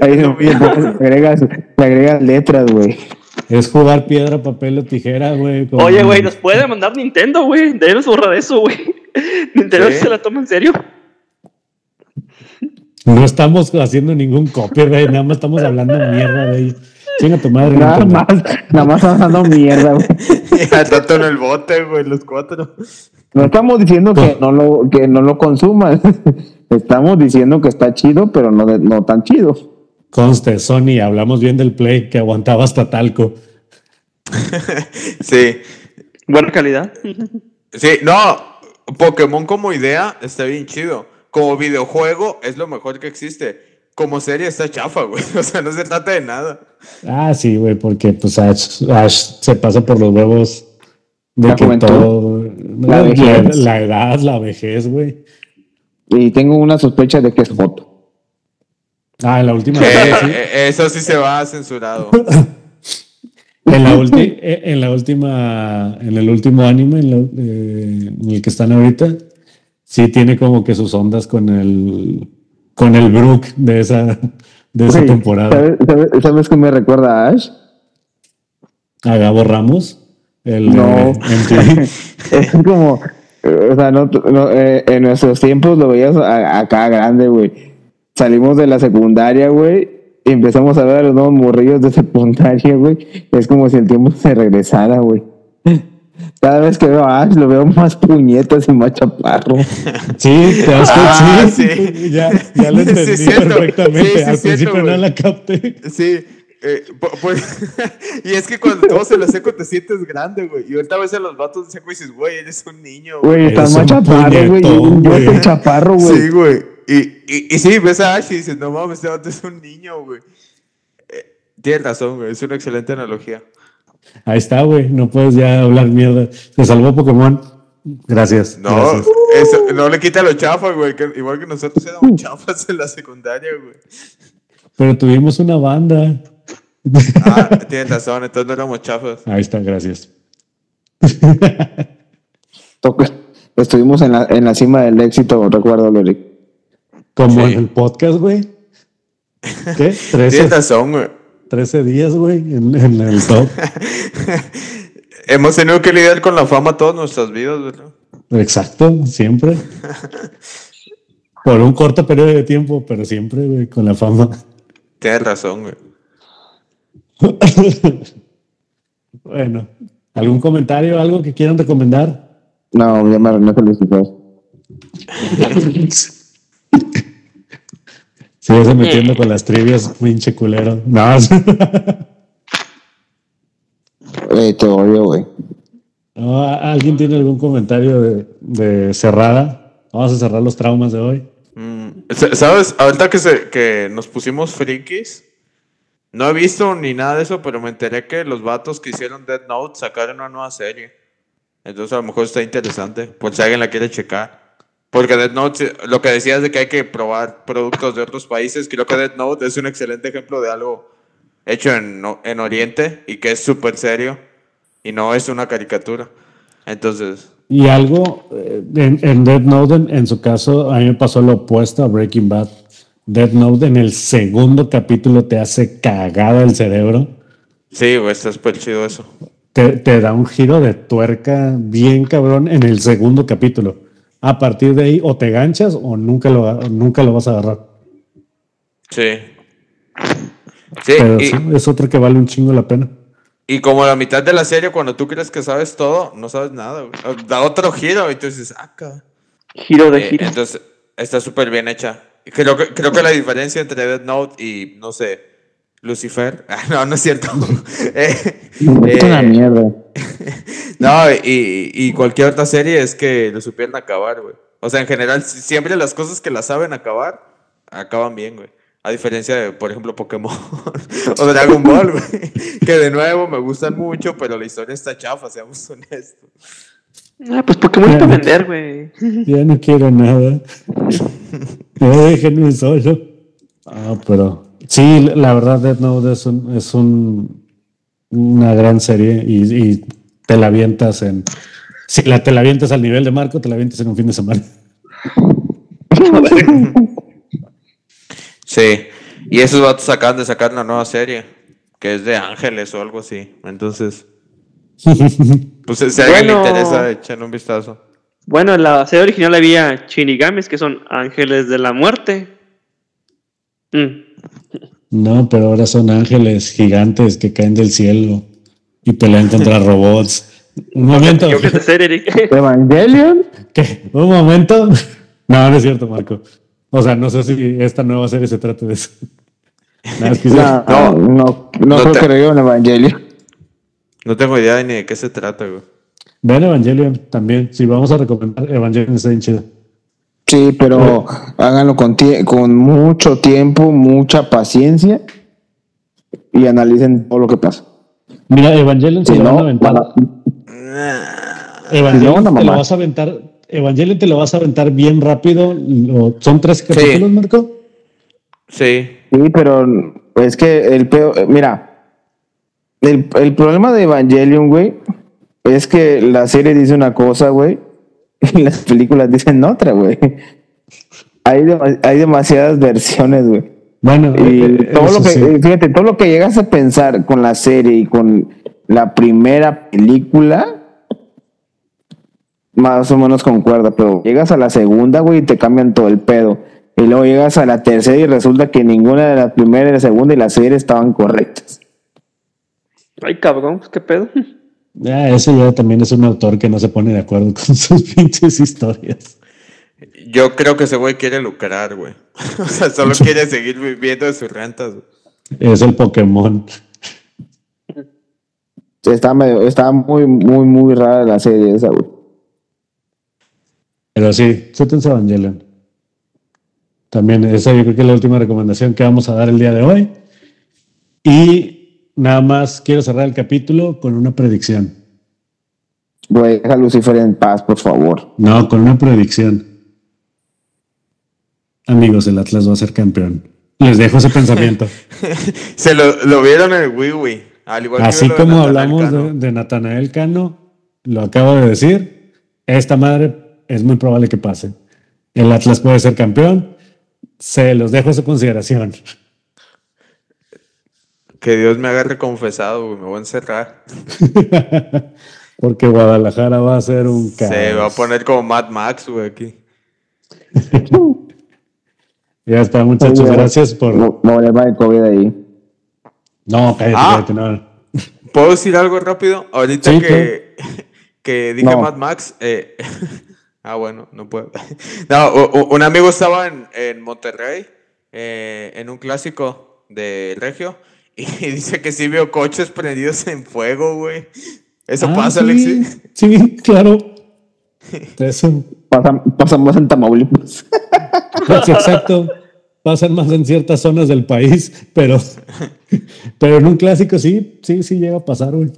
Ahí le, le agregas, le agregas letras, güey. Es jugar piedra, papel o tijera, güey. Oye, güey, nos puede mandar Nintendo, güey. Debemos borrar eso, güey. Nintendo Sí. se la toma en serio. No estamos haciendo ningún copyright, nada más estamos hablando mierda de ellos. Chinga tu madre. Nada más, nada más dando mierda, güey. Rato en el bote, güey, los cuatro. No estamos diciendo que no lo, que no lo consumas. Estamos diciendo que está chido, pero no, de- no tan chido. Conste, Sony, hablamos bien del Play que aguantaba hasta talco. Sí. Buena calidad. Sí, no, Pokémon como idea está bien chido. Como videojuego es lo mejor que existe. Como serie está chafa, güey. O sea, no se trata de nada. Ah, sí, güey, porque pues Ash, Ash se pasa por los huevos de La que juventud. todo. La La, vejez. la edad, la vejez, güey. Y tengo una sospecha de que es foto. Ah, en la última. Sí. eh, eso sí se va censurado. En la, ulti- eh, en la última, en el último anime en, lo- eh, en el que están ahorita, sí tiene como que sus ondas con el con el Brook de esa de esa temporada. ¿Sabes, sabes, sabes qué me recuerda a Ash? A Gabo Ramos, el No. MTV. Es como, eh, o sea, no, no, eh, en nuestros tiempos lo veías acá grande, güey. Salimos de la secundaria, güey, y empezamos a ver a los nuevos morrillos de secundaria, güey. Es como si el tiempo se regresara, güey. Cada vez que veo a Ash, lo veo más puñetas y más chaparro. Sí, te das Ah, sí, sí. Ya, ya lo Sí, entendí cierto. perfectamente. Sí, sí, Al cierto, principio no la capté. Sí. eh, pu- pues, y es que cuando todos en la seco te sientes grande, güey. Y ahorita ves a los vatos de seco y dices, güey, eres un niño, güey. Güey, estás más chaparro, güey. Yo estoy chaparro, güey. Sí, güey. Y, y, y sí, ves a Ash y dices, no mames, este vato es un niño, güey. Eh, tienes razón, güey. Es una excelente analogía. Ahí está, güey. No puedes ya hablar mierda. Se salvó Pokémon. Gracias. No, gracias. eso, no le quita lo chafa, güey. que- igual que nosotros éramos chafas en la secundaria, güey. Pero tuvimos una banda. Ah, tienes razón, entonces no éramos chafas. Ahí está, gracias. Estuvimos en la, en la cima del éxito, recuerdo, Loric. Como Sí. en el podcast, güey. ¿Qué? Tienes 13, razón, güey. 13 días, güey, en, en el top. Hemos tenido que lidiar con la fama todas nuestras vidas, ¿verdad? Exacto, siempre. Por un corto periodo de tiempo, pero siempre, güey, con la fama. Tienes razón, güey. Bueno, ¿algún comentario, algo que quieran recomendar? No, ya me arruiné felicidades. Sigues metiendo con las trivias, pinche culero. No, Eh, te odio, güey. no, ¿alguien tiene algún comentario de, de cerrada? Vamos a cerrar los traumas de hoy. Mm, sa- ¿Sabes? Ahorita que, se, que nos pusimos frikis, no he visto ni nada de eso, pero me enteré que los vatos que hicieron Dead Note sacaron una nueva serie. Entonces a lo mejor está interesante, por si alguien la quiere checar. Porque Dead Note, lo que decías de que hay que probar productos de otros países, creo que Dead Note es un excelente ejemplo de algo hecho en, en Oriente y que es súper serio y no es una caricatura. Entonces, Y algo eh, en, en Dead Note, en, en su caso, a mí me pasó lo opuesto a Breaking Bad. Dead Note en el segundo capítulo te hace cagada el cerebro. sí, güey, está súper chido eso. Te, te da un giro de tuerca bien cabrón en el segundo capítulo. A partir de ahí, o te ganchas o nunca lo, nunca lo vas a agarrar. Sí. Sí, Pero y, sí, es otro que vale un chingo la pena. y como la mitad de la serie, cuando tú crees que sabes todo, no sabes nada, güey. Da otro giro y tú dices, ah, cabrón". Giro de Eh, giro. entonces, está súper bien hecha. Creo que, creo que la diferencia entre Dead Note y, no sé, Lucifer. Ah, no, no es cierto. Eh, Es una eh, mierda. no, y, y cualquier otra serie es que lo supieran acabar, güey. O sea, en general, si- siempre las cosas que las saben acabar, acaban bien, güey. A diferencia de, por ejemplo, Pokémon o Dragon Ball, güey. Que de nuevo me gustan mucho, pero la historia está chafa, seamos honestos. Ah, pues Pokémon es para vender, güey. Ya no quiero nada. No, déjenme solo. Ah, pero sí, la verdad, Death Note es, un, es un, una gran serie y, y te la avientas en. Si la, te la avientas al nivel de Marco, te la avientas en un fin de semana. Sí. Y esos vatos acaban de sacar una nueva serie, que es de ángeles o algo así. Entonces, pues si a alguien Bueno. le interesa, echen un vistazo. Bueno, en la serie original había Shinigamis, que son ángeles de la muerte. Mm. No, pero ahora son ángeles gigantes que caen del cielo y pelean contra robots. Un momento. Yo que te ser, Eric. Evangelion. ¿Qué? Un momento. No, no es cierto, Marco. O sea, no sé si esta nueva serie se trata de eso. Nada, es que sí. No, no, no, no No creo te- que lo diga en Evangelion. No tengo idea ni de qué se trata, güey. Vean Evangelion también. Si vamos a recomendar Evangelion, está bien chido. Sí, pero háganlo con, con mucho tiempo, mucha paciencia y analicen todo lo que pasa. Mira, Evangelion se Si lo van a aventar. van Evangelion Si no, te lo vas a aventar. Evangelion te lo vas a aventar bien rápido. Son tres capítulos, Marco. Sí. Sí, pero es que el peor, mira, el, el problema de Evangelion, güey, es que la serie dice una cosa, güey, y las películas dicen otra, güey. Hay, hay demasiadas versiones, güey. Bueno, Y eh, todo eso lo que, sí. eh, fíjate, todo lo que llegas a pensar con la serie y con la primera película, más o menos concuerda, pero llegas a la segunda, güey, y te cambian todo el pedo. Y luego llegas a la tercera y resulta que ninguna de la primera la segunda y la serie estaban correctas. Ay, cabrón, pues, qué pedo. Ya, ese ya también es un autor que no se pone de acuerdo con sus pinches historias. Yo creo que ese güey quiere lucrar, güey. o sea, solo quiere seguir viviendo de sus rentas. güey. Es el Pokémon. Está, medio, está muy, muy, muy rara la serie esa, güey. Pero sí, chútense Evangelion. También esa yo creo que es la última recomendación que vamos a dar el día de hoy. Y nada más quiero cerrar el capítulo con una predicción. Güey, deja a Lucifer en paz, por favor. No, con una predicción. Amigos, el Atlas va a ser campeón. Les dejo ese pensamiento. Se lo, lo vieron en el Wii Así como hablamos Cano. de, de Natanael Cano, lo acabo de decir, esta madre es muy probable que pase. El Atlas puede ser campeón. Se los dejo a su consideración. Que Dios me agarre confesado, güey. Me voy a encerrar. Porque Guadalajara va a ser un caos. Se va a poner como Mad Max, güey, aquí. Ya está, muchachos. Oye, Gracias por. No, no le va el COVID ahí. No, cállate, Ah. cállate. No. ¿Puedo decir algo rápido? Ahorita Sí, que, que dije No. Mad Max. eh, ah, bueno, no puedo. No, un amigo estaba en, en Monterrey eh, en un clásico de Regio y dice que sí vio coches prendidos en fuego, güey. Eso Ah, pasa, sí, Alexis. Sí, claro. Eso. Pasa, pasa más en Tamaulipas. Pues, exacto. Pasan más en ciertas zonas del país, pero, pero en un clásico sí, sí, sí llega a pasar, güey.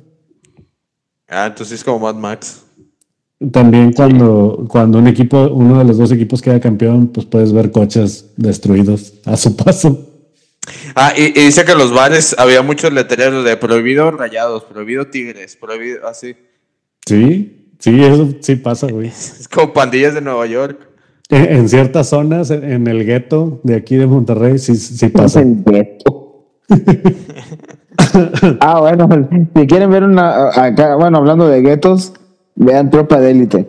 Ah, entonces es como Mad Max. También cuando, cuando un equipo, uno de los dos equipos queda campeón, pues puedes ver coches destruidos a su paso. Ah, y, y dice que en los bares había muchos letreros de prohibido rayados, prohibido tigres, prohibido así. Sí, sí, eso sí pasa, güey. Es como pandillas de Nueva York. En, en ciertas zonas, en, en el gueto de aquí de Monterrey, sí, sí pasa. El gueto. ah, bueno, si quieren ver una. Acá, bueno, hablando de guetos, vean Tropa de Élite.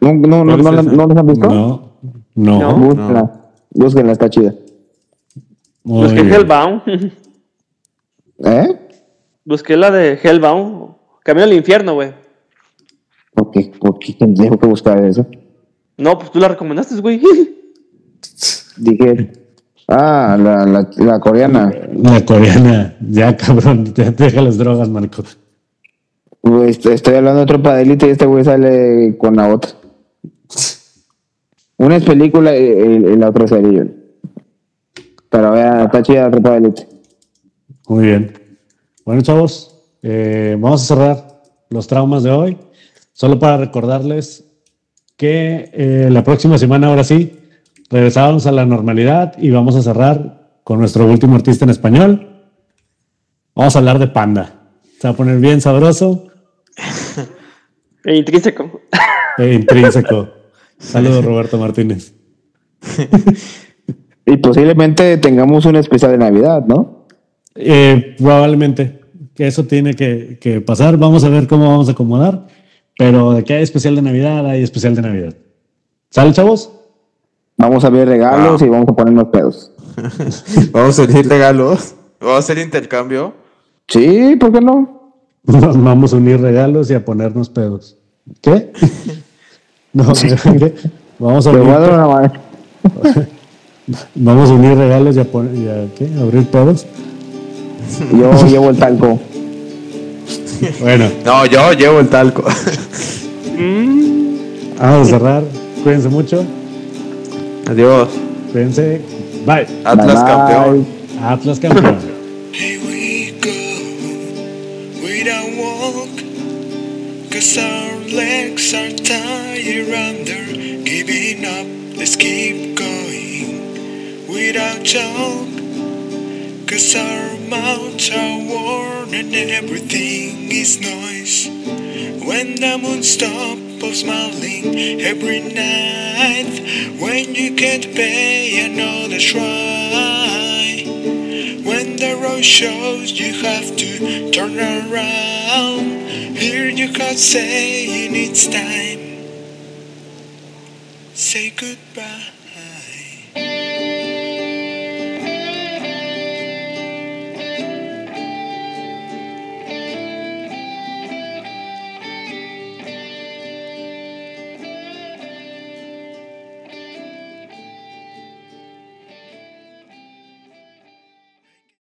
¿No, no, no, ¿Cuál es no, no los han visto? No, no. No. Búsquenla. Búsquenla, está chida. Muy Busqué bien. Hellbound. ¿Eh? Busqué la de Hellbound. Camino al infierno, güey. ¿Por qué? ¿Por qué tengo que buscar eso? No, pues tú la recomendaste, güey. Dije. Ah, la, la, la coreana. La coreana, ya cabrón, ya deja las drogas, Marco. Estoy hablando de Tropa de Élite y este güey sale con la otra. Una es película y, y- y la otra es serie. Pero vean, está chida Tropa de Élite. Muy bien. Bueno, chavos, eh, vamos a cerrar los traumas de hoy. Solo para recordarles que eh, la próxima semana, ahora sí, regresamos a la normalidad y vamos a cerrar con nuestro último artista en español. Vamos a hablar de Panda. Se va a poner bien sabroso E intrínseco. e intrínseco. Saludos, Roberto Martínez. Y posiblemente tengamos un especial de Navidad, ¿no? Eh, probablemente que eso tiene que, que pasar. Vamos a ver cómo vamos a acomodar. Pero de que hay especial de Navidad, hay especial de Navidad. ¿Sale, chavos? Vamos a ver regalos y vamos a ponernos pedos. Vamos a unir regalos. Vamos a hacer intercambio. Sí, ¿por qué no? Nos vamos a unir regalos y a ponernos pedos. ¿Qué? No, ¿qué? Vamos a Te voy a unir, dar una mano. vamos a unir regalos y a, poner, y a ¿qué? abrir pedos. Yo llevo el talco. Bueno, No, yo llevo el talco. vamos a cerrar. Cuídense mucho. Adiós. Cuídense. Bye. Atlas Bye, bye. campeón. Atlas campeón. Here we go without walk, cause our legs are tired under giving up. Let's keep going without joke, cause our mouths are worn and everything is noise. When the moon stops smiling every night, when you can't pay another try. When the road shows you have to turn around, hear God saying it's time. Say goodbye.